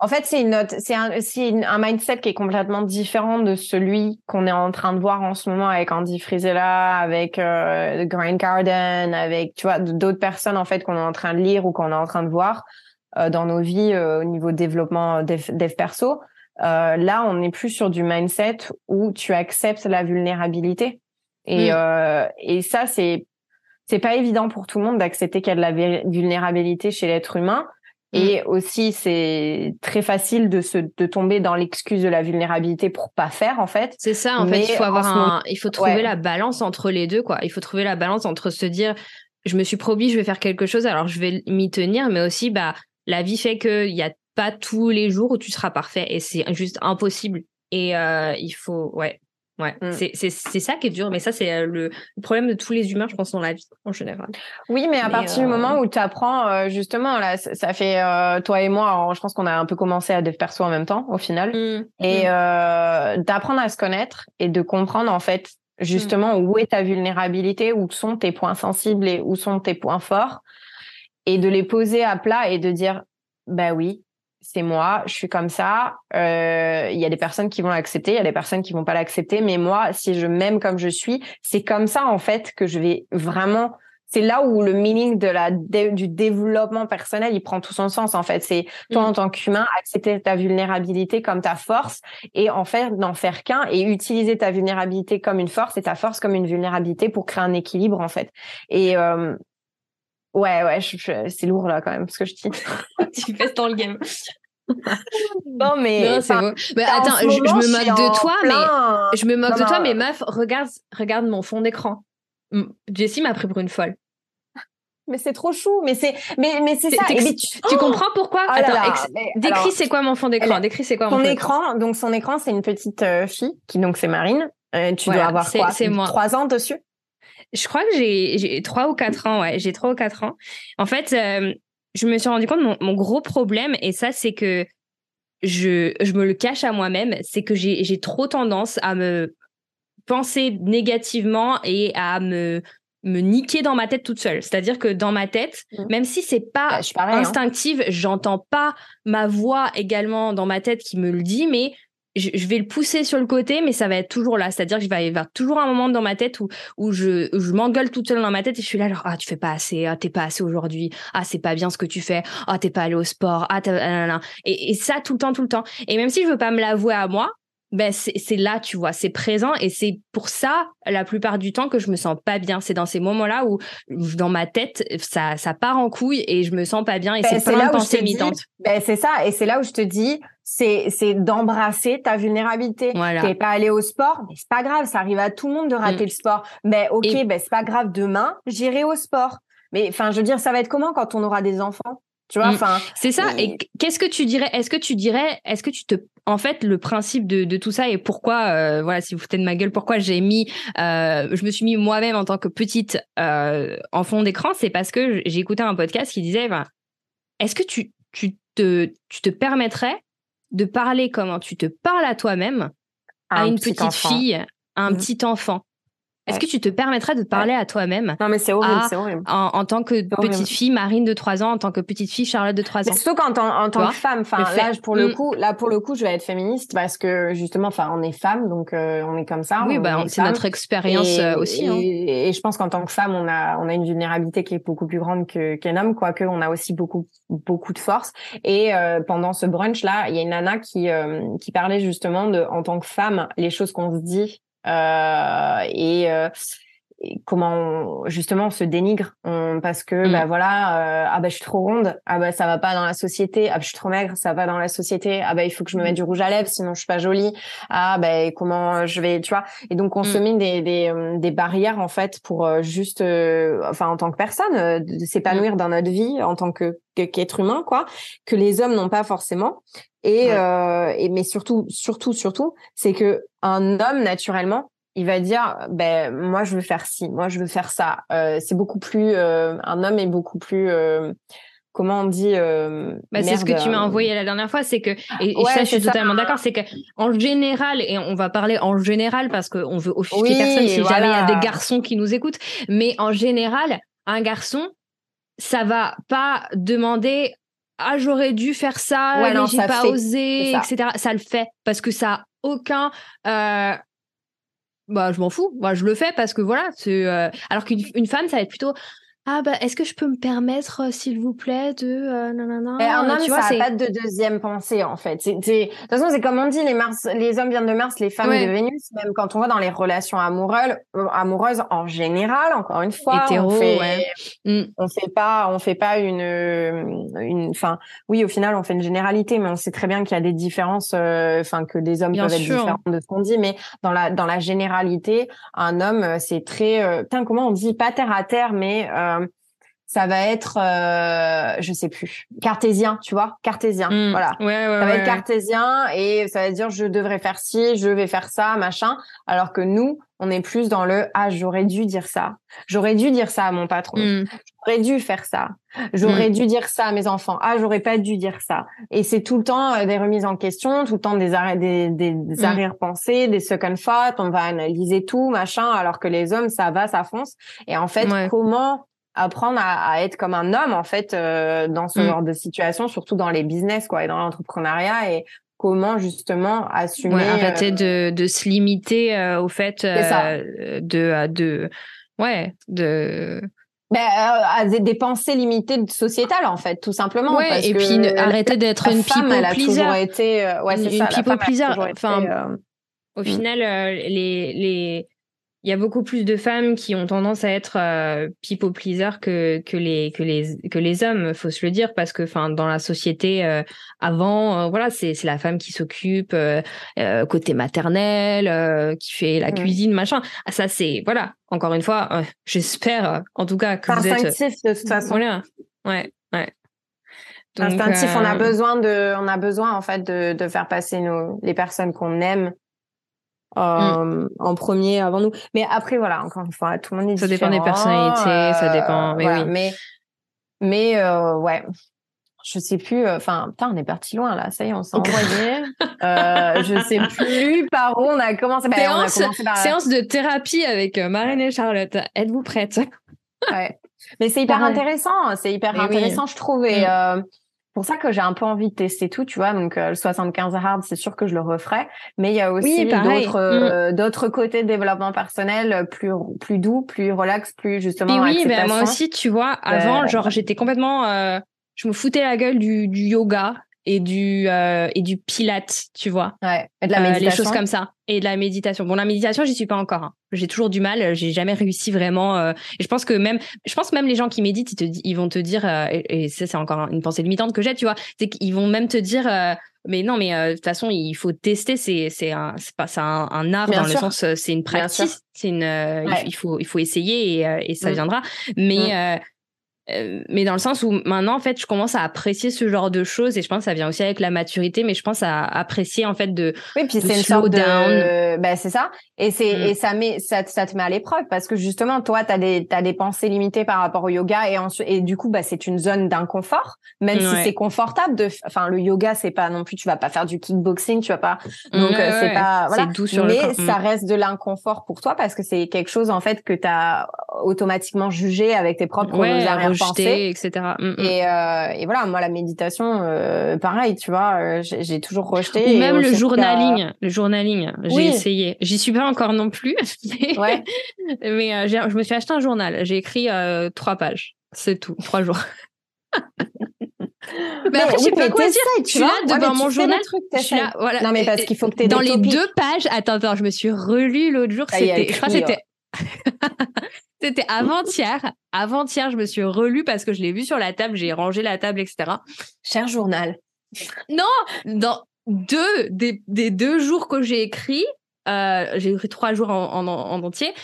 en fait, c'est une c'est un, un mindset qui est complètement différent de celui qu'on est en train de voir en ce moment avec Andy Frisella, avec euh, Grant Garden, avec tu vois d'autres personnes en fait qu'on est en train de lire ou qu'on est en train de voir euh, dans nos vies euh, au niveau développement dev, dev perso. Euh, là, on n'est plus sur du mindset où tu acceptes la vulnérabilité. Et, mm. et ça, c'est c'est pas évident pour tout le monde d'accepter qu'il y a de la vulnérabilité chez l'être humain. Mm. Et aussi, c'est très facile de se de tomber dans l'excuse de la vulnérabilité pour pas faire en fait. C'est ça en fait. Il faut avoir un, il faut trouver la balance entre les deux quoi. Il faut trouver la balance entre se dire, je me suis promis, je vais faire quelque chose, alors je vais m'y tenir, mais aussi bah la vie fait qu'il y a pas tous les jours où tu seras parfait et c'est juste impossible. Et euh, il faut ouais Ouais, mmh. c'est ça qui est dur, mais ça, c'est euh, le, problème de tous les humains, je pense, dans la vie en général. Oui, mais à partir du moment euh, où tu apprends, euh, justement, là, ça fait toi et moi, je pense qu'on a un peu commencé à dev perso en même temps, au final, mmh. et mmh. d'apprendre à se connaître et de comprendre, en fait, justement, où est ta vulnérabilité, où sont tes points sensibles et où sont tes points forts, et de les poser à plat et de dire, bah oui, c'est moi, je suis comme ça. Euh, il y a des personnes qui vont l'accepter, il y a des personnes qui vont pas l'accepter, mais moi, si je m'aime comme je suis, c'est comme ça en fait que je vais vraiment. C'est là où le meaning de la du développement personnel il prend tout son sens en fait. C'est toi en mm. tant qu'humain accepter ta vulnérabilité comme ta force et en fait n'en faire qu'un et utiliser ta vulnérabilité comme une force et ta force comme une vulnérabilité pour créer un équilibre en fait. Et euh, Ouais, ouais, c'est lourd là quand même, ce que je dis. tu fais dans le game. non mais, c'est bon. mais attends, je, me moque de toi, mais je me moque de toi, mais meuf, regarde, regarde mon fond d'écran. Jessie m'a pris pour une folle. Mais c'est trop chou, mais c'est, mais, mais c'est ça. tu, tu, comprends pourquoi? Oh Attends, décris c'est quoi mon fond d'écran. Décris c'est quoi mon écran. Donc son écran, c'est une petite euh, fille qui donc c'est Marine. Euh, tu dois avoir quoi? Trois ans dessus? Je crois que j'ai trois ou quatre ans, ouais, j'ai trois ou quatre ans. En fait, euh, je me suis rendu compte mon, mon gros problème, et ça, c'est que je, je me le cache à moi-même, c'est que j'ai trop tendance à me penser négativement et à me me niquer dans ma tête toute seule. C'est-à-dire que dans ma tête, mmh. même si c'est pas bah, hein. instinctive, j'entends pas ma voix également dans ma tête qui me le dit, mais je, vais le pousser sur le côté, mais ça va être toujours là. C'est-à-dire qu'il va y avoir toujours un moment dans ma tête où, où je, je m'engueule toute seule dans ma tête et je suis là, genre, ah, tu fais pas assez, ah, t'es pas assez aujourd'hui, ah, c'est pas bien ce que tu fais, ah, t'es pas allé au sport, ah, et, et ça tout le temps, tout le temps. Et même si je veux pas me l'avouer à moi, ben c'est là, tu vois, c'est présent et c'est pour ça la plupart du temps que je me sens pas bien. C'est dans ces moments-là où dans ma tête ça ça part en couille et je me sens pas bien et ben, c'est plein de pensées imitantes. Ben c'est ça et c'est là où je te dis c'est c'est d'embrasser ta vulnérabilité. Voilà. T'es pas allé au sport, mais c'est pas grave, ça arrive à tout le monde de rater mm. le sport. Mais ok, ben c'est pas grave, demain j'irai au sport. Mais enfin, je veux dire, ça va être comment quand on aura des enfants? Tu vois, mm. enfin. C'est ça. Et qu'est-ce que tu dirais Est-ce que tu dirais Est-ce que tu te en fait, le principe de, de tout ça et pourquoi, euh, voilà, si vous foutez de ma gueule, pourquoi j'ai mis, euh, je me suis mis moi-même en tant que petite euh, en fond d'écran, c'est parce que j'ai écouté un podcast qui disait, ben, est-ce que tu, tu, te, tu te permettrais de parler comment? Tu te parles à toi-même à, une petite fille, à un mmh. petit enfant Est-ce que tu te permettrais de parler à toi-même Non, mais c'est horrible, c'est horrible. En, en, tant que petite fille, Marine de 3 ans, en tant que petite fille, Charlotte de 3 ans? Mais surtout quand en, en tant que femme, enfin là pour le mm. coup, là pour le coup, je vais être féministe parce que justement, enfin on est femme, donc euh, on est comme ça. Oui, bah c'est notre expérience euh, aussi. Et, hein. et, je pense qu'en tant que femme, on a on a une vulnérabilité qui est beaucoup plus grande que qu'un homme, quoique on a aussi beaucoup beaucoup de force. Et euh, pendant ce brunch là, il y a une nana qui qui parlait justement de en tant que femme, les choses qu'on se dit et comment justement on se dénigre parce que bah mm. voilà euh, ah bah je suis trop ronde. Ah bah ça va pas dans la société. Ah bah je suis trop maigre. Ça va dans la société. Ah bah il faut que je me mette mm. du rouge à lèvres sinon je suis pas jolie. Ah bah comment je vais tu vois? Et donc on se mm. met des, des, euh, des barrières en fait pour euh, juste enfin en tant que personne de s'épanouir dans notre vie en tant que qu'être humain quoi que les hommes n'ont pas forcément. Et, euh, et mais surtout surtout surtout c'est que un homme naturellement il va dire ben moi je veux faire ci, moi je veux faire ça. Euh, c'est beaucoup plus euh, un homme est beaucoup plus euh, comment on dit bah, c'est ce que tu m'as envoyé la dernière fois c'est que et, ça je suis totalement d'accord c'est que en général et on va parler en général parce qu'on veut offusquer personne si jamais il y a des garçons qui nous écoutent mais en général un garçon ça va pas demander ah j'aurais dû faire ça mais j'ai pas osé etc ça le fait parce que ça a aucun bah je m'en fous. Moi je le fais parce que voilà c'est euh, alors qu'une femme ça va être plutôt ah bah est-ce que je peux me permettre euh, s'il vous plaît de euh, non, un homme tu vois, ça n'a pas de deuxième pensée en fait. C'est de toute façon c'est comme on dit les Mars les hommes viennent de Mars les femmes de Vénus. Même quand on va dans les relations amoureuses amoureuses en général encore une fois Hétéro, on fait ouais. Mm. on fait pas on fait pas une une enfin oui au final on fait une généralité mais on sait très bien qu'il y a des différences euh, enfin que des hommes peuvent être différents de ce qu'on dit. Mais dans la dans la généralité un homme c'est très euh, comment on dit? Pas terre à terre mais ça va être, euh, je sais plus, cartésien, tu vois, cartésien, mmh. voilà. Ouais, ouais, ça va être cartésien et ça va dire je devrais faire ci, je vais faire ça, machin. Alors que nous, on est plus dans le ah j'aurais dû dire ça, j'aurais dû dire ça à mon patron, mmh. j'aurais dû faire ça, j'aurais mmh. dû dire ça à mes enfants, ah j'aurais pas dû dire ça. Et c'est tout le temps euh, des remises en question, tout le temps des arrêts, des, des, des arrière-pensées, des second thoughts, on va analyser tout, machin. Alors que les hommes ça va, ça fonce. Et en fait, comment apprendre à, être comme un homme en fait euh, dans ce mm. genre de situation, surtout dans les business quoi et dans l'entrepreneuriat et comment justement assumer arrêter euh, de, de se limiter euh, au fait de de ouais de ben, à des pensées limitées sociétales en fait tout simplement ouais, et puis arrêter d'être une people pleaser été ouais c'est ça people pleaser enfin au mm. final les les il y a beaucoup plus de femmes qui ont tendance à être euh, people pleaser que que les que les que les hommes faut se le dire parce que enfin dans la société euh, avant euh, voilà c'est la femme qui s'occupe euh, côté maternel qui fait la cuisine machin. Ah, ça c'est voilà encore une fois j'espère en tout cas que vous êtes de toute façon. voilà. Ouais ouais. Donc, instinctif on a besoin de on a besoin en fait de de faire passer nos les personnes qu'on aime Mm. Euh, en premier avant nous. Mais après, voilà, encore une fois, tout le monde est ça différent. dépend des personnalités, ça dépend. Mais voilà, oui. Mais, mais euh, ouais, je sais plus. Euh, enfin, putain, on est parti loin là. Ça y est, on s'est envoyé. euh, je sais plus par où on a commencé. Bah, séance, on a commencé par... séance de thérapie avec Marine et Charlotte. Êtes-vous prêtes Ouais. Mais c'est hyper intéressant. C'est hyper mais intéressant, oui. je trouve. Et mm pour ça que j'ai un peu envie de tester tout, tu vois. Donc euh, le 75 hard, c'est sûr que je le referai, mais il y a aussi oui, d'autres euh, d'autres côtés de développement personnel euh, plus plus doux, plus relax, plus justement. Et oui, ben moi aussi, tu vois, avant, euh... genre j'étais complètement, euh, je me foutais la gueule du, du yoga et du euh, et du pilate, tu vois. Ouais. Et de la méditation. Euh, les choses comme ça et de la méditation. Bon, la méditation, j'y suis pas encore. Hein. J'ai toujours du mal. J'ai jamais réussi vraiment. Euh, et je pense que même, je pense même les gens qui méditent, ils, te, ils vont te dire, et, et, ça c'est encore une pensée limitante que j'ai, tu vois, c'est qu'ils vont même te dire. Mais non, mais de toute façon, il faut tester. C'est c'est un c'est pas c'est un, un, art Bien dans sûr. le sens c'est une pratique. C'est une Ouais. il faut il faut essayer et, et ça Mm. viendra. Mais Mm. Euh, mais dans le sens où maintenant en fait je commence à apprécier ce genre de choses et je pense que ça vient aussi avec la maturité mais je pense à apprécier en fait de oui puis c'est une sorte de ben c'est ça. Et c'est mm. et ça met ça, ça te met à l'épreuve parce que justement toi tu as des t'as des pensées limitées par rapport au yoga et ensuite et du coup bah c'est une zone d'inconfort même si c'est confortable de enfin le yoga c'est pas non plus tu vas pas faire du kickboxing tu vas pas donc euh, c'est pas voilà. doux sur mais ça mm. reste de l'inconfort pour toi parce que c'est quelque chose en fait que tu as automatiquement jugé avec tes propres rejeté, etc. Mm, mm. Et, euh, et, voilà, moi la méditation, euh, pareil, tu vois, euh, j'ai toujours rejeté. Ou même le journaling, le journaling, j'ai essayé. J'y suis pas encore non plus, mais, ouais. mais je me suis acheté un journal. J'ai écrit trois pages, c'est tout, trois jours. Mais, après, je sais pas quoi dire. tu suis là devant mon journal. je suis là, voilà. Non, mais parce qu'il faut que tu Dans les deux pages, attends, attends, je me suis relu l'autre jour. C'était, je crois que c'était, C'était avant-hier. Avant-hier, je me suis relue parce que je l'ai vu sur la table, j'ai rangé la table, etc. Cher journal. Non, dans deux des, deux jours que j'ai écrit, euh, j'ai écrit trois jours en, en, en entier.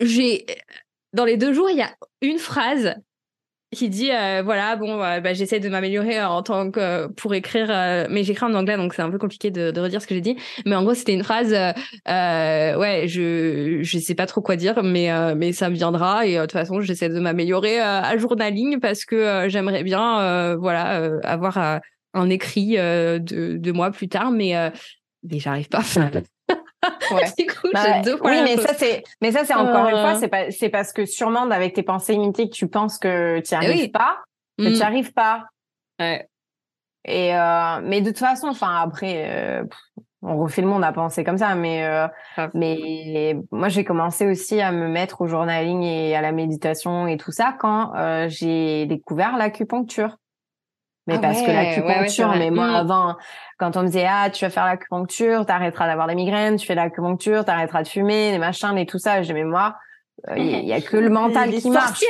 J'ai dans les deux jours, il y a une phrase qui dit euh, voilà bon euh, bah, j'essaie de m'améliorer en tant que pour écrire euh, mais j'écris en anglais donc c'est un peu compliqué de, de redire ce que j'ai dit. Mais en gros c'était une phrase ouais je je sais pas trop quoi dire mais mais ça me viendra. Et de toute façon j'essaie de m'améliorer à journaling parce que j'aimerais bien voilà avoir un écrit de de moi plus tard. Mais mais j'arrive pas Ouais. Bah, oui, mais ça c'est, mais ça c'est encore une fois, euh. c'est pas, c'est parce que sûrement avec tes pensées limitées que tu penses que tu n'y eh arrives pas, que tu n'y mm. arrives pas. Ouais. Et euh, mais de toute façon, enfin après, euh, on refait le monde à penser comme ça, mais euh, mais moi j'ai commencé aussi à me mettre au journaling et à la méditation et tout ça quand j'ai découvert l'acupuncture. Mais ah parce que l'acupuncture, mais moi mm. avant, quand on me disait ah tu vas faire l'acupuncture, t'arrêteras d'avoir des migraines, tu fais l'acupuncture, t'arrêteras de fumer, des machins, et tout ça. Dis mais moi, euh, il y, a que le mental qui marche.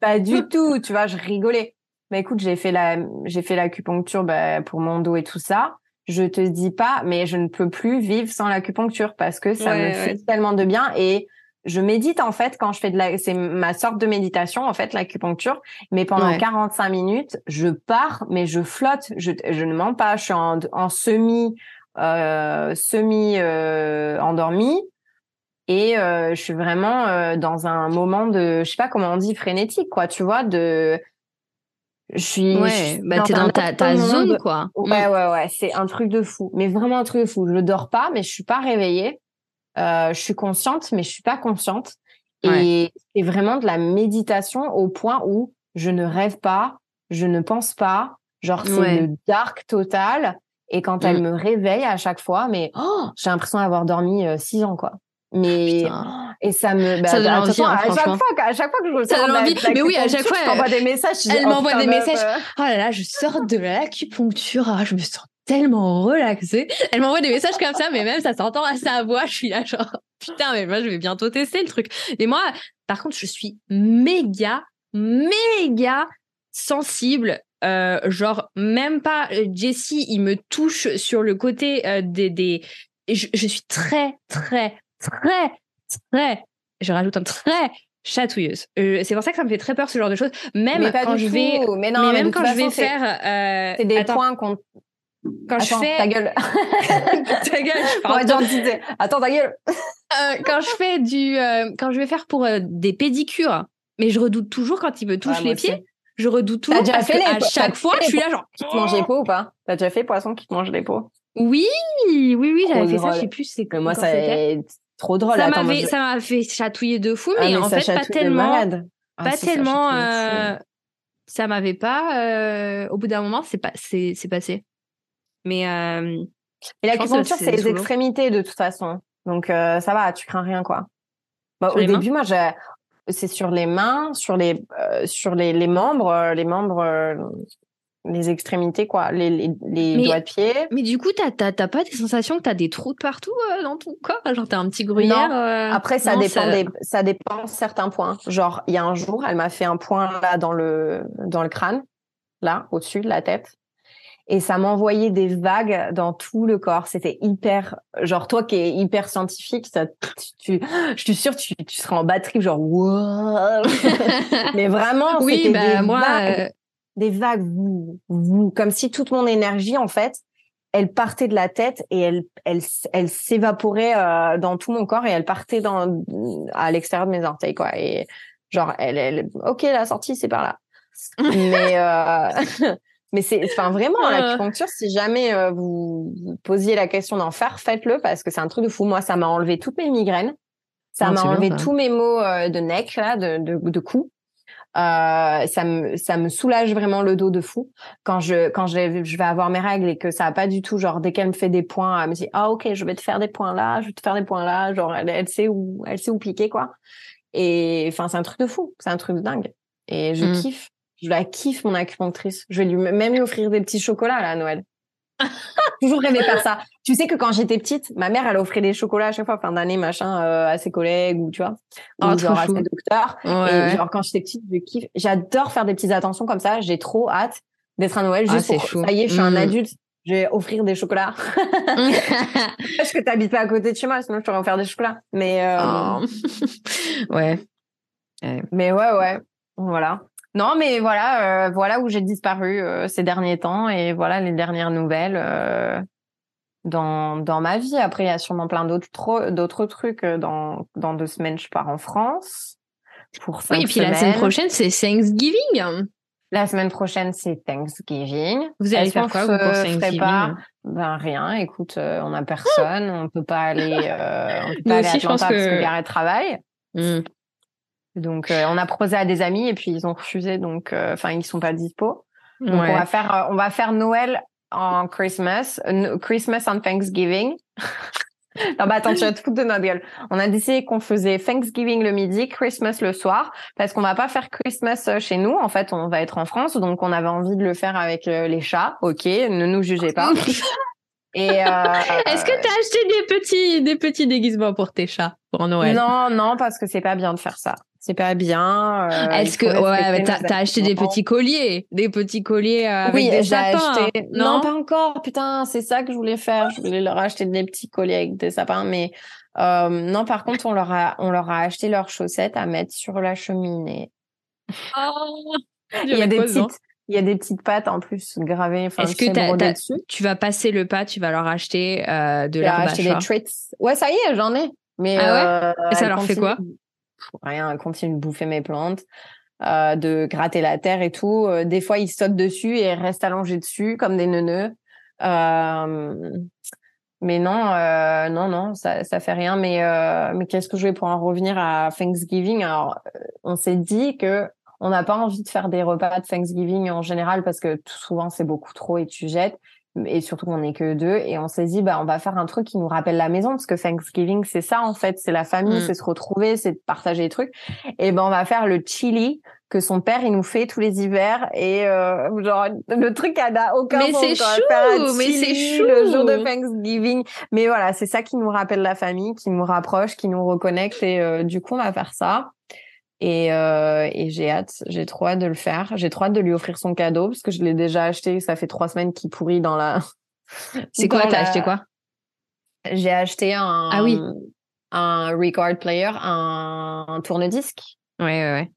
pas du tout, tu vois, je rigolais. Mais écoute, j'ai fait la, j'ai fait l'acupuncture bah, pour mon dos et tout ça. Je te dis pas, mais je ne peux plus vivre sans l'acupuncture parce que ça me fait tellement de bien et je médite en fait quand je fais de la c'est ma sorte de méditation en fait l'acupuncture. Mais pendant 45 minutes je pars mais je flotte. Je, je ne mens pas. Je suis en, en semi euh, semi euh, et euh, je suis vraiment euh, dans un moment de je sais pas comment on dit frénétique quoi tu vois de je suis ouais bah t'es dans ta, ta zone quoi. Ouais mm. ouais ouais c'est un truc de fou. Mais vraiment un truc de fou. Je dors pas mais je suis pas réveillée euh, je suis consciente, mais je suis pas consciente. Et c'est vraiment de la méditation au point où je ne rêve pas, je ne pense pas. Genre, c'est le dark total. Et quand elle mm. me réveille à chaque fois, mais oh, j'ai l'impression d'avoir dormi euh, six ans, quoi. Mais et ça me bah, ça donne envie, hein, à chaque fois à chaque fois que je ça donne envie mais oui à chaque fois elle m'envoie des messages elle m'envoie des messages oh là là je sors de l'acupuncture ah, je me sens tellement relaxée. Elle m'envoie des messages comme ça, mais même ça s'entend à sa voix. Je suis là genre putain, mais moi je vais bientôt tester le truc. Et moi, par contre, je suis méga, méga sensible. Euh, genre même pas euh, Jessie, il me touche sur le côté euh, des des. Je, je suis très très très très. Je rajoute un très chatouilleuse. Euh, c'est pour ça que ça me fait très peur ce genre de choses. Même quand je vais, mais non, mais même quand je vais faire, euh, c'est des points qu'on quand je fais ta gueule. Ta gueule je attends ta gueule. Euh, quand je fais du euh, quand je vais faire pour euh, des pédicures mais je redoute toujours quand il me touche les pieds je redoute toujours déjà fait à chaque fois je suis là genre qui te mange les peaux ou pas? T'as déjà fait poisson qui te mange les peaux? Oui oui oui j'avais fait ça je sais plus c'est moi ça trop drôle ça m'avait ça m'a fait chatouiller de fou ah, mais, en fait pas tellement ah, pas tellement ça m'avait pas au bout d'un moment c'est pas c'est c'est passé mais euh, et l'acupuncture, c'est les extrémités de toute façon. Donc euh, ça va, tu crains rien quoi. Bah, au début, moi, c'est sur les mains, sur les euh, sur les, les membres, les membres, les extrémités quoi, les, les, doigts de pied. Mais du coup, t'as t'as pas des sensations que t'as des trous de partout dans ton corps, genre t'as un petit gruyère. Après, ça dépend ça... Des, ça dépend certains points. Genre, il y a un jour, elle m'a fait un point là dans le dans le crâne, là au-dessus de la tête. Et ça m'envoyait des vagues dans tout le corps. C'était hyper, genre toi qui es hyper scientifique, ça, tu, je suis sûre tu, tu seras en batterie, genre wow. Mais vraiment, oui, c'était bah, des moi, vagues, euh, des vagues, vous, vous, comme si toute mon énergie en fait, elle partait de la tête et elle, elle, elle s'évaporait euh, dans tout mon corps et elle partait dans à l'extérieur de mes orteils quoi. Et genre, elle, elle, ok, la sortie c'est par là. Mais euh, mais c'est, enfin vraiment Ah. l'acupuncture. Si jamais euh, vous, vous posiez la question d'en faire, faites-le parce que c'est un truc de fou. Moi, ça m'a enlevé toutes mes migraines. Ça Ah, m'a bien, enlevé tous mes maux euh, de neck là, de de, de cou. Euh, ça me ça me soulage vraiment le dos de fou quand je quand je, je vais avoir mes règles et que ça a pas du tout genre dès qu'elle me fait des points elle me dit ah ok je vais te faire des points là je vais te faire des points là genre elle, elle sait où elle sait où piquer quoi et enfin c'est un truc de fou c'est un truc de dingue et je Mm. kiffe je la kiffe mon acupunctrice je vais lui même lui offrir des petits chocolats là à Noël toujours rêvé faire ça tu sais que quand j'étais petite ma mère elle offrait des chocolats à chaque fois fin d'année machin euh, à ses collègues ou tu vois Oh, ou genre à ses docteurs Ouais, et ouais. genre quand j'étais petite, je kiffe. J'adore faire des petites attentions comme ça. J'ai trop hâte d'être à Noël Ah, juste c'est pour ça y est, je suis un Mm. adulte. Je vais offrir des chocolats. Parce que t'habites pas à côté de chez moi, sinon je t'aurais offert des chocolats. Mais euh, Oh. ouais. mais ouais ouais, voilà. Non mais voilà euh, voilà où j'ai disparu euh, ces derniers temps et voilà les dernières nouvelles euh, dans dans ma vie. Après il y a sûrement plein d'autres trucs. Dans dans deux semaines je pars en France pour cinq Oui, et puis la semaine prochaine, c'est Thanksgiving. La semaine prochaine, c'est Thanksgiving. Vous allez faire quoi, vous, pour Thanksgiving pas? Ben rien. Écoute, on a personne, on peut pas aller, on peut pas aller à aussi, je pense Atlanta parce que- que Gareth travaille. Mm. Donc, euh, on a proposé à des amis et puis ils ont refusé. Donc, euh, enfin, ils sont pas dispo. Donc, on va faire, euh, on va faire Noël en Christmas, euh, Christmas en Thanksgiving. non, bah attends, tu vas te foutre de notre gueule. On a décidé qu'on faisait Thanksgiving le midi, Christmas le soir, parce qu'on va pas faire Christmas euh, chez nous. En fait, on va être en France, donc on avait envie de le faire avec euh, les chats. Ok, ne nous jugez pas. Et euh, Est-ce que t'as acheté des petits, des petits déguisements pour tes chats pour Noël? Non, non, parce que c'est pas bien de faire ça. C'est pas bien. euh, Est-ce que ouais, t'as t'as acheté des petits colliers, des petits colliers euh, avec oui, des j'ai sapins acheté. Non, Non, pas encore. Putain, c'est ça que je voulais faire. Je voulais leur acheter des petits colliers avec des sapins, mais euh, non. Par contre, on leur a, on leur a acheté leurs chaussettes à mettre sur la cheminée. Oh, Il y a des dedans petites, il y a des petites pattes en plus gravées. Enfin, Est-ce que t'as- dessus. tu vas passer le pas, tu vas leur acheter euh, de acheté chat. des treats. Ouais, ça y est, j'en ai. Mais Ah ouais? euh, Et ça leur fait quoi? Rien, elles continuent de bouffer mes plantes, euh, de gratter la terre et tout. Euh, des fois, ils sautent dessus et restent allongés dessus comme des neuneux. Euh, mais non, non, non, ça, ça fait rien. Mais, mais qu'est-ce que je vais pour en revenir à Thanksgiving? Alors, on s'est dit que on n'a pas envie de faire des repas de Thanksgiving en général parce que tout souvent c'est beaucoup trop et tu jettes. Et surtout qu'on n'est que deux. Et on s'est dit, bah, on va faire un truc qui nous rappelle la maison parce que Thanksgiving, c'est ça en fait, c'est la famille, Mm. c'est se retrouver, c'est de partager des trucs. Et ben, on va faire le chili que son père il nous fait tous les hivers et euh, genre le truc elle n'a aucun Mais c'est chou, mais c'est chili le chou. jour de Thanksgiving mais voilà c'est ça qui nous rappelle la famille qui nous rapproche qui nous reconnecte et euh, du coup on va faire ça et, euh, et j'ai hâte j'ai trop hâte de le faire j'ai trop hâte de lui offrir son cadeau parce que je l'ai déjà acheté ça fait trois semaines qu'il pourrit dans la C'est quoi T'as la- acheté quoi? J'ai acheté un Ah oui. un record player un, un tourne-disque Ouais, ouais,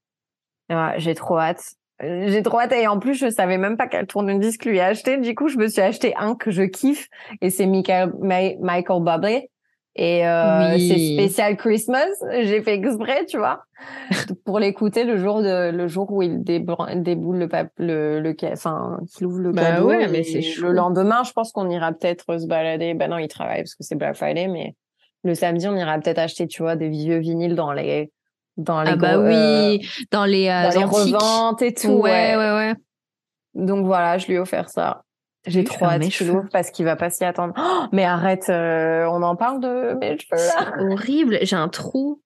ouais. Ouais, j'ai trop hâte. J'ai trop hâte et en plus je savais même pas quel tourne-disque lui acheter. Du coup, je me suis acheté un que je kiffe et c'est Michael, Michael Bublé. Et euh, Oui. c'est spécial Christmas. J'ai fait exprès, tu vois, pour l'écouter le jour de le jour où il déboule le pap- le enfin qu'il ouvre le Bah cadeau. ouais, mais c'est. Le lendemain, je pense qu'on ira peut-être se balader. Bah non, il travaille parce que c'est Black Friday, mais le samedi, on ira peut-être acheter, tu vois, des vieux vinyles dans les dans les Ah bah gros- euh, oui, dans les, euh, dans les reventes et tout. ouais, ouais. ouais, ouais. Donc voilà, je lui ai offert ça. J'ai trop hâte qu'il cheveux. ouvre parce qu'il va pas s'y attendre. Oh, mais arrête, euh, on en parle de mes cheveux là. C'est horrible, j'ai un trou.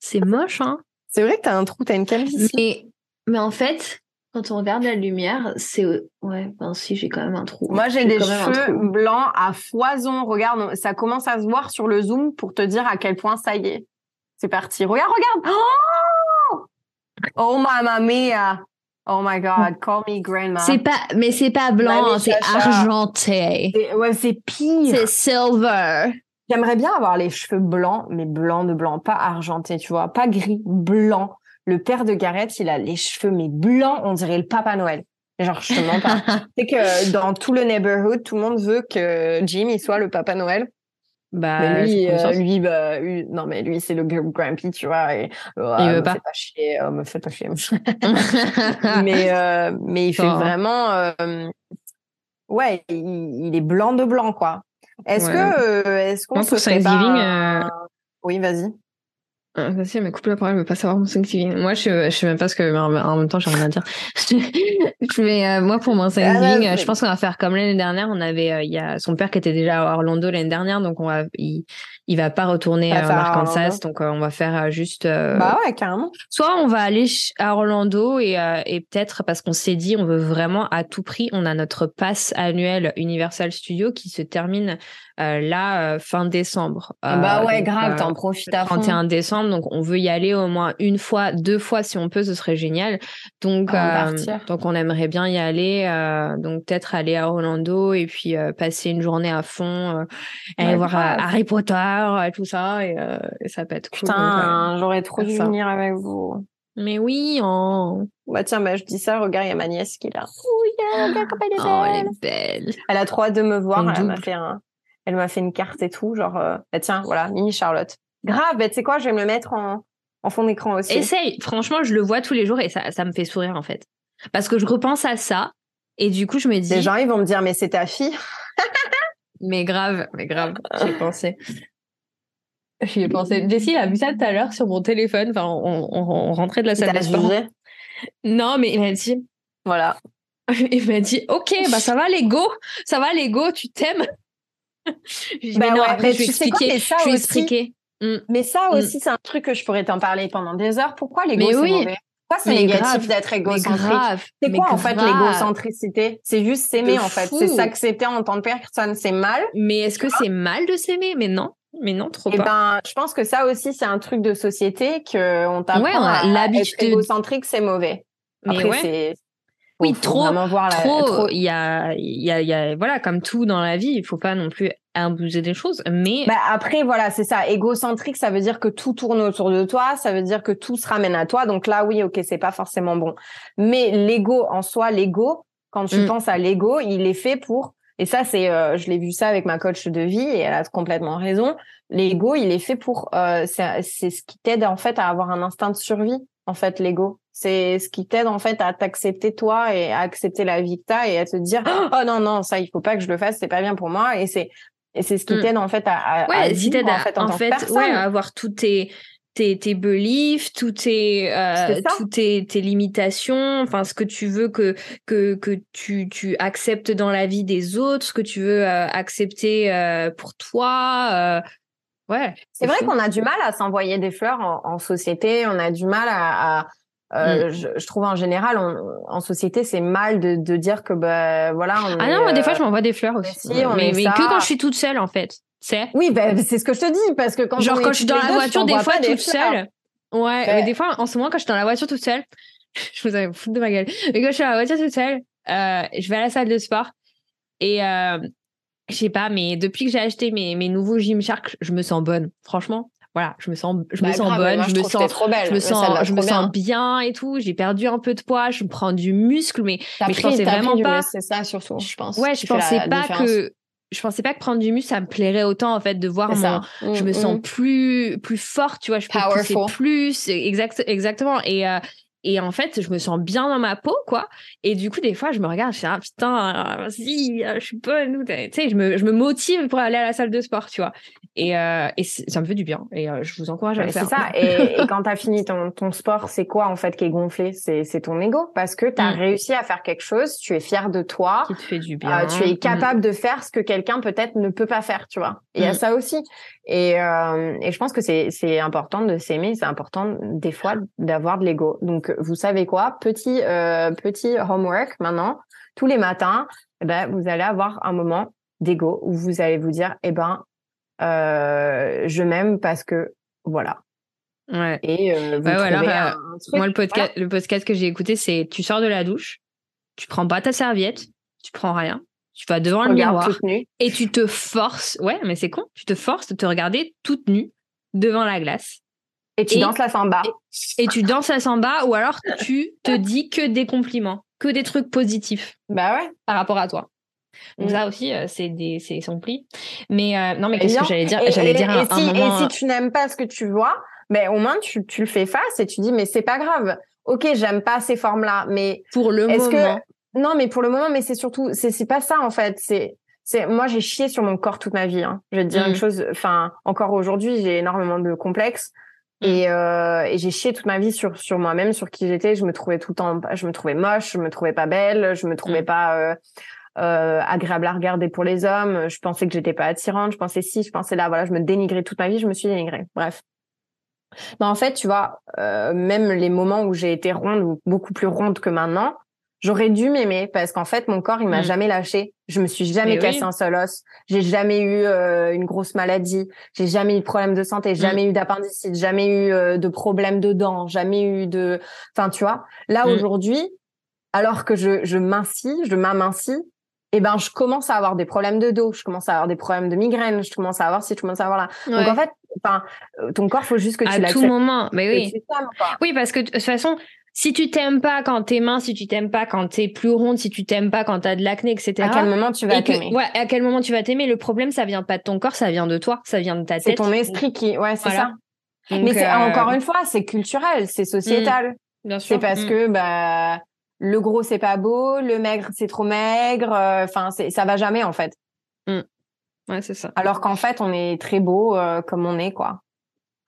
C'est moche, hein. C'est vrai que t'as un trou, t'as une calvitie. Mais, mais en fait, quand on regarde la lumière, c'est. Ouais, ben si, j'ai quand même un trou. Moi, j'ai des cheveux blancs à foison. Regarde, ça commence à se voir sur le zoom pour te dire à quel point ça y est. C'est parti. Regarde, regarde. Oh, oh mamma mia. Oh my god, call me grandma. C'est pas, mais c'est pas blanc, c'est argenté. Ouais, c'est pire. C'est silver. J'aimerais bien avoir les cheveux blancs, mais blancs de blanc, pas argentés, tu vois, pas gris, blanc. Le père de Gareth, il a les cheveux, mais blancs, on dirait le Papa Noël. Genre, je te mens pas. c'est que dans tout le neighborhood, tout le monde veut que Jim, il soit le Papa Noël. Bah, mais lui, j'ai euh, confiance. lui, bah, lui- non, mais lui, c'est le gr- grumpy, tu vois. Et, euh, Il veut me pas. Fais pas chier, euh, me fais pas chier. mais, euh, mais il fait Genre. vraiment, euh, ouais, il, il est blanc de blanc, quoi. Est-ce Ouais. que, euh, est-ce qu'on se pas un- euh, Oui, vas-y. Ah, Vas-y, mais coupe la parole, elle veut pas savoir mon Thanksgiving. Moi, je, je sais même pas ce que, mais en en même temps, j'ai rien à dire. mais euh, moi, pour mon Thanksgiving, Ah, euh, je pense qu'on va faire comme l'année dernière. On avait, euh, il y a son père qui était déjà à Orlando l'année dernière, donc on va, il, il va pas retourner en à Arkansas, Orlando. donc euh, on va faire euh, juste. euh, Bah ouais, carrément. Soit on va aller à Orlando et, et peut-être parce qu'on s'est dit on veut vraiment à tout prix, on a notre pass annuel Universal Studios qui se termine là fin décembre. Ah bah ouais, donc, grave, t'en profites à fond. 31 décembre, donc on veut y aller au moins une fois, deux fois si on peut, ce serait génial. Donc, on aimerait bien y aller, donc peut-être aller à Orlando et puis passer une journée à fond, aller Ouais, voir grave. Harry Potter, euh, tout ça, et, euh, et ça peut être cool. euh, Putain, j'aurais trop dû venir avec vous. mais oui, oh, Bah tiens, bah je dis ça, regarde, il y a ma nièce qui est là. Oui, regarde comme elle est oh, elle belle. est belle. Elle a trop hâte de me voir. Elle m'a fait un, elle m'a fait une carte et tout, genre, euh, bah tiens, voilà, mini Charlotte. Grave, bah tu sais quoi, je vais me le mettre en, en fond d'écran aussi. Essaye, franchement, je le vois tous les jours et ça, ça me fait sourire en fait. Parce que je repense à ça et du coup, je me dis. Les gens, ils vont me dire, mais c'est ta fille. Mais grave, mais grave, j'y ai pensé. J'y ai pensé. Jessie a vu ça tout à l'heure sur mon téléphone. Enfin, on, on- on rentrait de la salle de sport. Non, mais il m'a dit, Voilà. il m'a dit, ok, bah ça va Lego, ça va Lego, tu t'aimes? Je Bah non, ouais, après je vais quoi, expliquer. mais ça je vais expliquer. Mm. Mais ça Mm. aussi, c'est un truc que je pourrais t'en parler pendant des heures. Pourquoi l'ego, Mais c'est oui. mauvais? Pourquoi c'est négatif grave. d'être égocentrique? grave. C'est quoi en fait grave. l'égocentricité? C'est juste s'aimer en fait. C'est s'accepter en tant que personne. C'est mal. Mais est-ce que c'est mal de s'aimer? Mais non, mais non, trop Et pas. ben, je pense que ça aussi, c'est un truc de société que on t'apprend Ouais, on a à l'habitude de- égocentrique, c'est mauvais. Mais Après, ouais. c'est Oui, faut- trop, voir la- trop, trop- il y a, il y a, il y a, voilà, comme tout dans la vie, il faut pas non plus abuser des choses, mais Bah après, voilà, c'est ça. Égocentrique, ça veut dire que tout tourne autour de toi, ça veut dire que tout se ramène à toi. Donc là, oui, ok, c'est pas forcément bon. Mais l'ego en soi, l'ego, quand tu Mm. penses à l'ego, il est fait pour. Et ça, c'est, euh, je l'ai vu ça avec ma coach de vie et elle a complètement raison. L'ego, il est fait pour. Euh, c'est c'est ce qui t'aide en fait à avoir un instinct de survie. En fait, l'ego, c'est ce qui t'aide en fait à t'accepter toi et à accepter la vie que t'as et à te dire oh non non ça il faut pas que je le fasse, c'est pas bien pour moi. Et c'est et c'est ce qui Mm. t'aide en fait à, à, à ouais, si vivre, t'aides en à, fait en, en tant que fait, ouais, à avoir tous tes, tes, tes beliefs, tous tes, euh, tes, tes limitations, enfin, ce que tu veux que, que, que tu, tu acceptes dans la vie des autres, ce que tu veux euh, accepter euh, pour toi, ouais. C'est vrai qu'on a du mal à s'envoyer des fleurs en, en société, on a du mal à, à- euh, je, je trouve en général on- en société c'est mal de, de dire que bah voilà on Ah est, non, moi, des fois, je m'envoie des fleurs aussi. on mais mais ça. que quand je suis toute seule, en fait. Sais oui bah, c'est ce que je te dis parce que quand Genre quand je suis dans la deux, voiture, tu des fois toute seule. Ouais, des fois, en ce moment, quand je suis dans la voiture toute seule, je vous avais foutre de ma gueule. Mais quand je suis dans la voiture toute seule, euh, je vais à la salle de sport et euh, je sais pas, mais depuis que j'ai acheté mes, mes nouveaux Gymshark, je me sens bonne. Franchement, voilà, je me sens, je me Bah, sens grave, bonne, moi, je me sens, trop belle. je me sens, je me bien. sens bien et tout. J'ai perdu un peu de poids, je prends du muscle, mais mais je pris- pensais t'as pris vraiment pas- c'est ça surtout je pense ouais, je pensais pas différence. que, je pensais pas que prendre du muscle, ça me plairait autant en fait de voir mon, je Mm, me mm. sens plus plus forte tu vois je peux pousser Powerful. plus exact exactement et euh, et en fait je me sens bien dans ma peau quoi et du coup des fois je me regarde je suis ah putain si euh, je suis bonne tu sais je me je me motive pour aller à la salle de sport tu vois et euh, et c'est- ça me fait du bien et euh, je vous encourage à le c'est faire ça. Et, et quand t'as fini ton, ton sport, c'est quoi en fait qui est gonflé? C'est c'est ton ego parce que t'as Mm. réussi à faire quelque chose, tu es fier de toi, qui te fait du bien Euh, tu es Mm. capable de faire ce que quelqu'un peut-être ne peut pas faire, tu vois. Il y a Mm. ça aussi. Et, euh, et je pense que c'est c'est important de s'aimer, c'est important des fois d'avoir de l'ego. Donc vous savez quoi, petit euh, petit homework maintenant, tous les matins, eh ben vous allez avoir un moment d'ego où vous allez vous dire, eh ben je m'aime parce que voilà. Ouais. Et euh, un, euh, un truc. Moi, le podcast, Voilà. le podcast que j'ai écouté, c'est tu sors de la douche, tu prends pas ta serviette, tu prends rien, tu vas devant le miroir et tu te forces, ouais, mais c'est con, tu te forces de te regarder toute nue devant la glace Et tu Et- danses la samba. et tu danses à samba ou alors tu te dis que des compliments, que des trucs positifs Bah ouais. par rapport à toi. Donc Mm. ça aussi, euh, c'est des, c'est son pli. Mais euh, non, mais qu'est-ce que j'allais dire? J'allais dire et un, un si, moment. et si tu n'aimes pas ce que tu vois, mais au moins tu, tu le fais face et tu dis mais c'est pas grave. Ok, j'aime pas ces formes-là, mais pour le moment. que non, mais pour le moment, mais c'est surtout c'est c'est pas ça en fait. C'est c'est moi j'ai chié sur mon corps toute ma vie. Hein. Je vais te dire Mm. une chose. Enfin, encore aujourd'hui, j'ai énormément de complexes. Mm. Et, euh, et j'ai chié toute ma vie sur sur moi-même, sur qui j'étais. Je me trouvais tout le temps, je me trouvais moche, je me trouvais pas belle, je me trouvais Mm. pas euh, euh, agréable à regarder pour les hommes. Je pensais que j'étais pas attirante. Je pensais si, je pensais là. Voilà, je me dénigrais toute ma vie. Je me suis dénigrée. Bref. Mais en fait, tu vois, euh, même les moments où j'ai été ronde ou beaucoup plus ronde que maintenant, j'aurais dû m'aimer parce qu'en fait, mon corps, il m'a Mm. jamais lâché. Je me suis jamais Mais cassé oui. un seul os. J'ai jamais eu euh, une grosse maladie. J'ai jamais eu de problème de santé. Jamais eu d'appendicite. Jamais eu euh, de problème de dents. Jamais eu de. Enfin, tu vois. Là Mm. aujourd'hui, alors que je je mincis, je m'amincis, eh ben je commence à avoir des problèmes de dos. Je commence à avoir des problèmes de migraine. Je commence à avoir si je commence à avoir là. Donc en fait, enfin, euh, ton corps, faut juste que tu à tout moment. Mais oui. Oui, parce que de toute façon, si tu t'aimes pas quand t'es mince, si tu t'aimes pas quand t'es plus ronde, si tu t'aimes pas quand t'as de l'acné, etc. À quel moment tu vas t'aimer? ouais, à quel moment tu vas t'aimer? Le problème, ça vient pas de ton corps, ça vient de toi, ça vient de ta C'est tête. ton esprit qui, ouais, c'est Voilà. ça. Donc, Mais c'est euh, encore une fois, c'est culturel, c'est sociétal. bien sûr. C'est parce Mm. que bah le gros c'est pas beau, le maigre c'est trop maigre. euh, Enfin, ça va jamais en fait. Ouais, c'est ça. Alors qu'en fait, on est très beau euh, comme on est, quoi.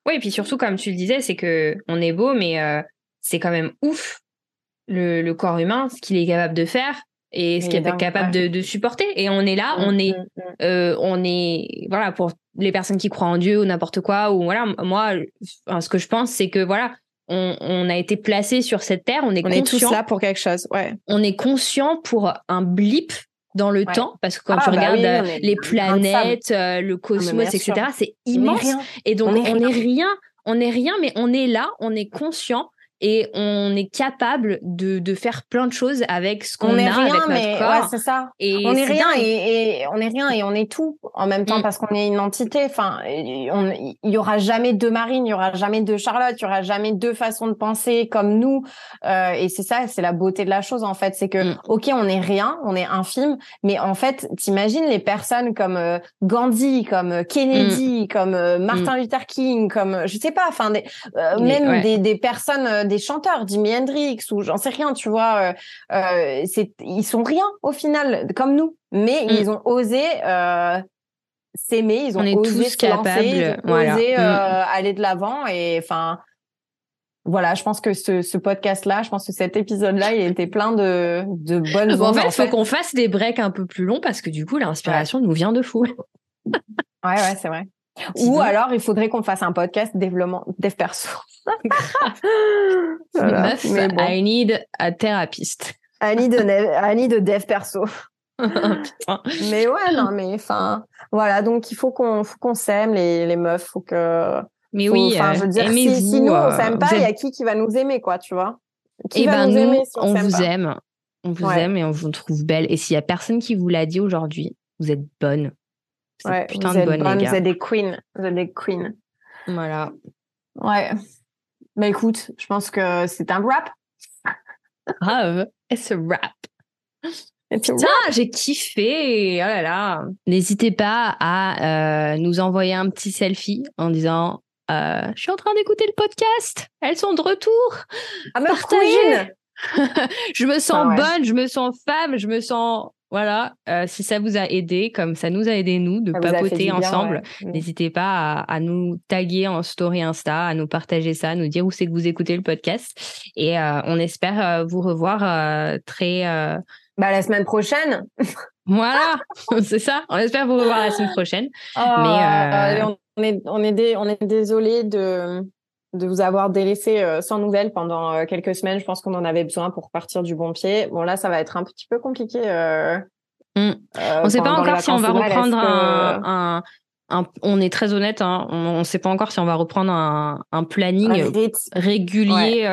Oui, et puis surtout, comme tu le disais, c'est que on est beau, mais euh, c'est quand même ouf le, le corps humain, ce qu'il est capable de faire et ce Il qu'il est dingue, capable ouais. de, de supporter. Et on est là, on Mm, est, mm, mm. euh, on est, voilà, pour les personnes qui croient en Dieu ou n'importe quoi, ou voilà, moi, ce que je pense, c'est que voilà, on, on a été placé sur cette terre, on est On est tous conscient, là pour quelque chose, ouais. on est conscient pour un blip dans le Ouais. temps, parce que quand Ah, tu bah regardes oui, euh, on est les planètes, euh, le cosmos, bien etc., c'est est immense. Et donc, On est n'est rien. rien. On n'est rien, mais on est là, on est conscient et on est capable de, de faire plein de choses avec ce qu'on On a est rien, avec notre mais corps. ouais, c'est ça. et on est rien et, et on est rien et on est tout en même temps Mm. parce qu'on est une entité. Enfin, il y aura jamais deux Marine, il y aura jamais deux Charlotte, il y aura jamais deux façons de penser comme nous. Euh, et c'est ça, c'est la beauté de la chose en fait, c'est que Mm. ok, on est rien, on est infime, mais en fait, t'imagines les personnes comme euh, Gandhi, comme euh, Mm. Kennedy, comme euh, Martin Luther King, comme je sais pas, enfin des, même ouais. des, des personnes, euh, des chanteurs, Jimi Hendrix ou j'en sais rien, tu vois. euh, euh, c'est ils sont rien au final comme nous mais Mm. ils ont osé euh, s'aimer ils ont On est osé tous se lancer, capables, ils ont voilà. osé Mm. aller de l'avant et enfin voilà je pense que ce, ce podcast là je pense que cet épisode là il était plein de de bonnes Bon, en fait, il faut qu'on fasse des breaks un peu plus longs parce que du coup, l'inspiration nous vient de fou. ouais ouais c'est vrai. Ou alors il faudrait qu'on fasse un podcast développement dev perso Voilà. Meuf, Mais bon. I need a thérapeute. Annie de ne- Annie de dev perso mais ouais non mais enfin voilà donc il faut qu'on faut qu'on s'aime les les meufs faut que Mais Faut- oui, euh, je veux dire, si, aimez-vous. si nous on euh, s'aime pas, il y a qui qui va nous aimer, quoi, tu vois? Qui Eh va ben nous nous, aimer si on, on vous pas? aime. On vous Ouais. aime et on vous trouve belle. Et s'il y a personne qui vous l'a dit aujourd'hui, vous êtes bonne. Vous Ouais, putain vous de êtes bonne, bonnes, les vous gars. êtes des queens, vous êtes des queens. Voilà. Ouais. Bah écoute, je pense que c'est un rap. Grave. It's a rap. Putain, j'ai kiffé. Oh là là. N'hésitez pas à euh, nous envoyer un petit selfie en disant euh, Je suis en train d'écouter le podcast. Elles sont de retour. Ah, partagez. Je me sens Ah ouais. bonne, je me sens femme, je me sens. Voilà. Euh, si ça vous a aidé, comme ça nous a aidé, nous, de Ça papoter ensemble, ouais. Mm. N'hésitez pas à, à nous taguer en story Insta, à nous partager ça, à nous dire où c'est que vous écoutez le podcast. Et euh, on espère euh, vous revoir euh, très. Bah la semaine prochaine. Voilà, c'est ça. On espère vous revoir la semaine prochaine. Mais, on est on est dé- on est désolé de de vous avoir délaissé euh, sans nouvelles pendant euh, quelques semaines. Je pense qu'on en avait besoin pour partir du bon pied. Bon là, ça va être un petit peu compliqué. euh, Mm. euh, On ne sait pas encore si on va reprendre que- un, un, on est très honnête, hein, on ne sait pas encore si on va reprendre un, un planning régulier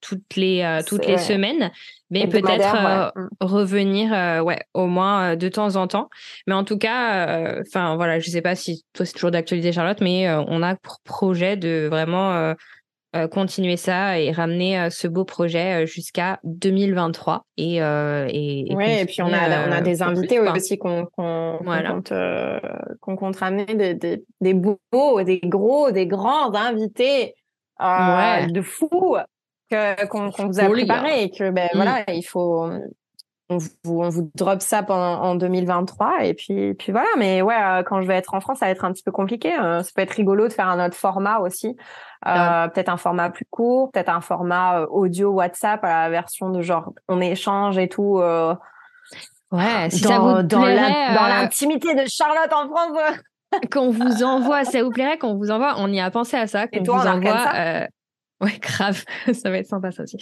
toutes les toutes les semaines, mais peut-être euh, revenir euh, ouais au moins euh, de temps en temps. Mais en tout cas enfin voilà je sais pas si toi c'est toujours d'actualité Charlotte mais on a pour projet de vraiment continuer ça et ramener ce beau projet jusqu'à 2023 et et, oui et puis on a on a des invités aussi qu'on qu'on compte qu'on compte ramener des, des, des beaux des gros des grands invités de fous qu'on vous a préparé et que ben mm. voilà il faut on vous, on vous drop ça pendant en 2023 et puis puis voilà. Mais ouais euh, quand je vais être en France ça va être un petit peu compliqué euh, ça peut être rigolo de faire un autre format aussi euh, peut-être un format plus court peut-être un format audio WhatsApp à la version de genre on échange et tout ouais si dans, ça vous dans l'intimité de Charlotte en France. qu'on vous envoie ça vous plairait qu'on vous envoie? On y a pensé à ça qu'on vous envoie Ouais, grave, ça va être sympa ça aussi.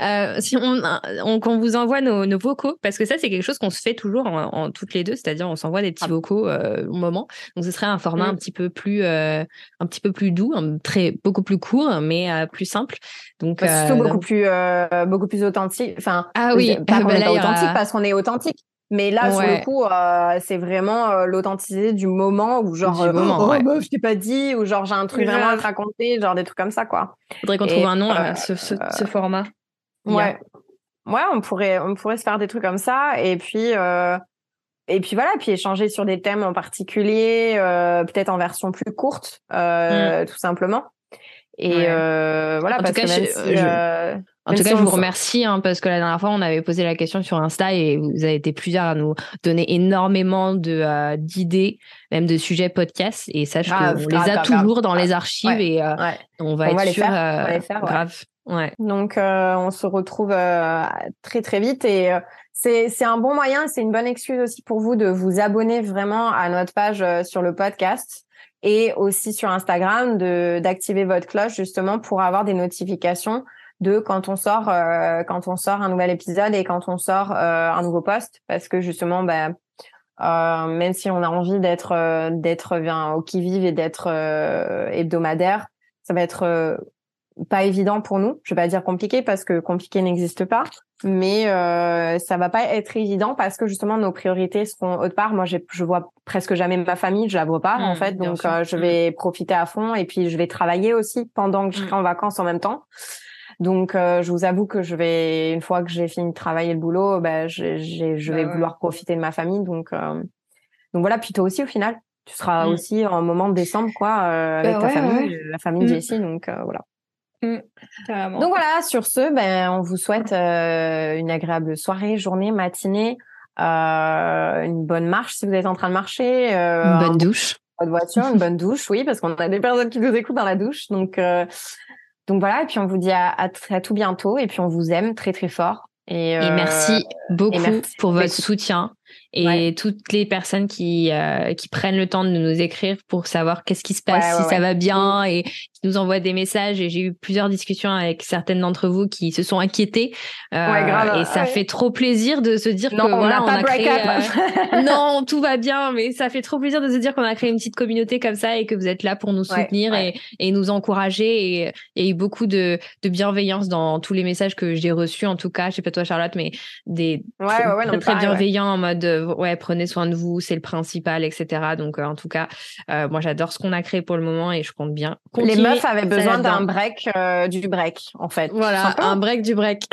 Euh, si on, on qu'on vous envoie nos, nos, vocaux, parce que ça c'est quelque chose qu'on se fait toujours en, toutes les deux, c'est-à-dire on s'envoie des petits ah. vocaux euh, au moment. Donc ce serait un format un mm. petit peu plus, euh, un petit peu plus doux, un, très beaucoup plus court, mais euh, plus simple. Donc bah, surtout beaucoup plus, beaucoup plus authentique. Enfin, ah oui, pas bah, là, authentique parce qu'on est authentique. Mais là, sur le coup, euh, c'est vraiment euh, l'authenticité du moment où genre, euh, oh, je t'ai pas dit, ou genre j'ai un truc vraiment à te raconter, genre des trucs comme ça, quoi. Faudrait qu'on trouve un nom à ce, ce, ce, format. Ouais. Ouais, on pourrait, on pourrait se faire des trucs comme ça, et puis, et puis voilà, puis échanger sur des thèmes en particulier, peut-être en version plus courte, mmh. tout simplement. Et voilà, en parce tout cas, que en tout cas, je vous remercie hein, parce que la dernière fois, on avait posé la question sur Insta et vous avez été plusieurs à nous donner énormément de euh, d'idées, même de sujets podcast. Et sache qu'on les a toujours dans les archives et euh, on va être sûr, euh, grave. Ouais. Donc, on se retrouve très très vite et c'est c'est un bon moyen, c'est une bonne excuse aussi pour vous de vous abonner vraiment à notre page sur le podcast et aussi sur Instagram de d'activer votre cloche justement pour avoir des notifications de quand on sort euh, quand on sort un nouvel épisode et quand on sort euh, un nouveau post. Parce que justement ben euh, même si on a envie d'être d'être bien au qui vive et d'être hebdomadaire ça va être pas évident pour nous. Je vais pas dire compliqué parce que compliqué n'existe pas mais euh, ça va pas être évident parce que justement nos priorités seront autre part moi je vois presque jamais ma famille je la vois pas en mmh, fait donc je mmh. vais profiter à fond et puis je vais travailler aussi pendant que je serai mmh. en vacances en même temps donc, euh, je vous avoue que je vais, une fois que j'ai fini de travailler le boulot, bah, je, je vais bah vouloir profiter de ma famille. Donc, euh, donc voilà. Puis toi aussi, au final, tu seras mmh. aussi en moment de décembre, quoi, euh, avec bah ta famille, la famille. Jessie. Donc voilà. Mmh, donc voilà, sur ce, ben, on vous souhaite une agréable soirée, journée, matinée, une bonne marche si vous êtes en train de marcher. une bonne douche. Votre voiture, une bonne douche, oui, parce qu'on a des personnes qui nous écoutent dans la douche. Donc, donc voilà, et puis on vous dit à, à, tout bientôt, et puis on vous aime très très fort. Et, et merci beaucoup pour votre soutien et toutes les personnes qui euh, qui prennent le temps de nous écrire pour savoir qu'est-ce qui se passe, si ça va bien et qui nous envoient des messages. Et j'ai eu plusieurs discussions avec certaines d'entre vous qui se sont inquiétées. Euh, et ça fait trop plaisir de se dire non, que on a pas créé, euh, non, tout va bien, mais ça fait trop plaisir de se dire qu'on a créé une petite communauté comme ça et que vous êtes là pour nous soutenir et, et nous encourager. Et il y a eu beaucoup de, de bienveillance dans tous les messages que j'ai reçus. En tout cas, je sais pas toi Charlotte, mais des très, très bienveillants en mode ouais, prenez soin de vous, c'est le principal, etc. Donc, euh, en tout cas, euh, moi, j'adore ce qu'on a créé pour le moment et je compte bien continuer. Les meufs avaient besoin d'un break, euh, du break, en fait. Voilà, un break du break.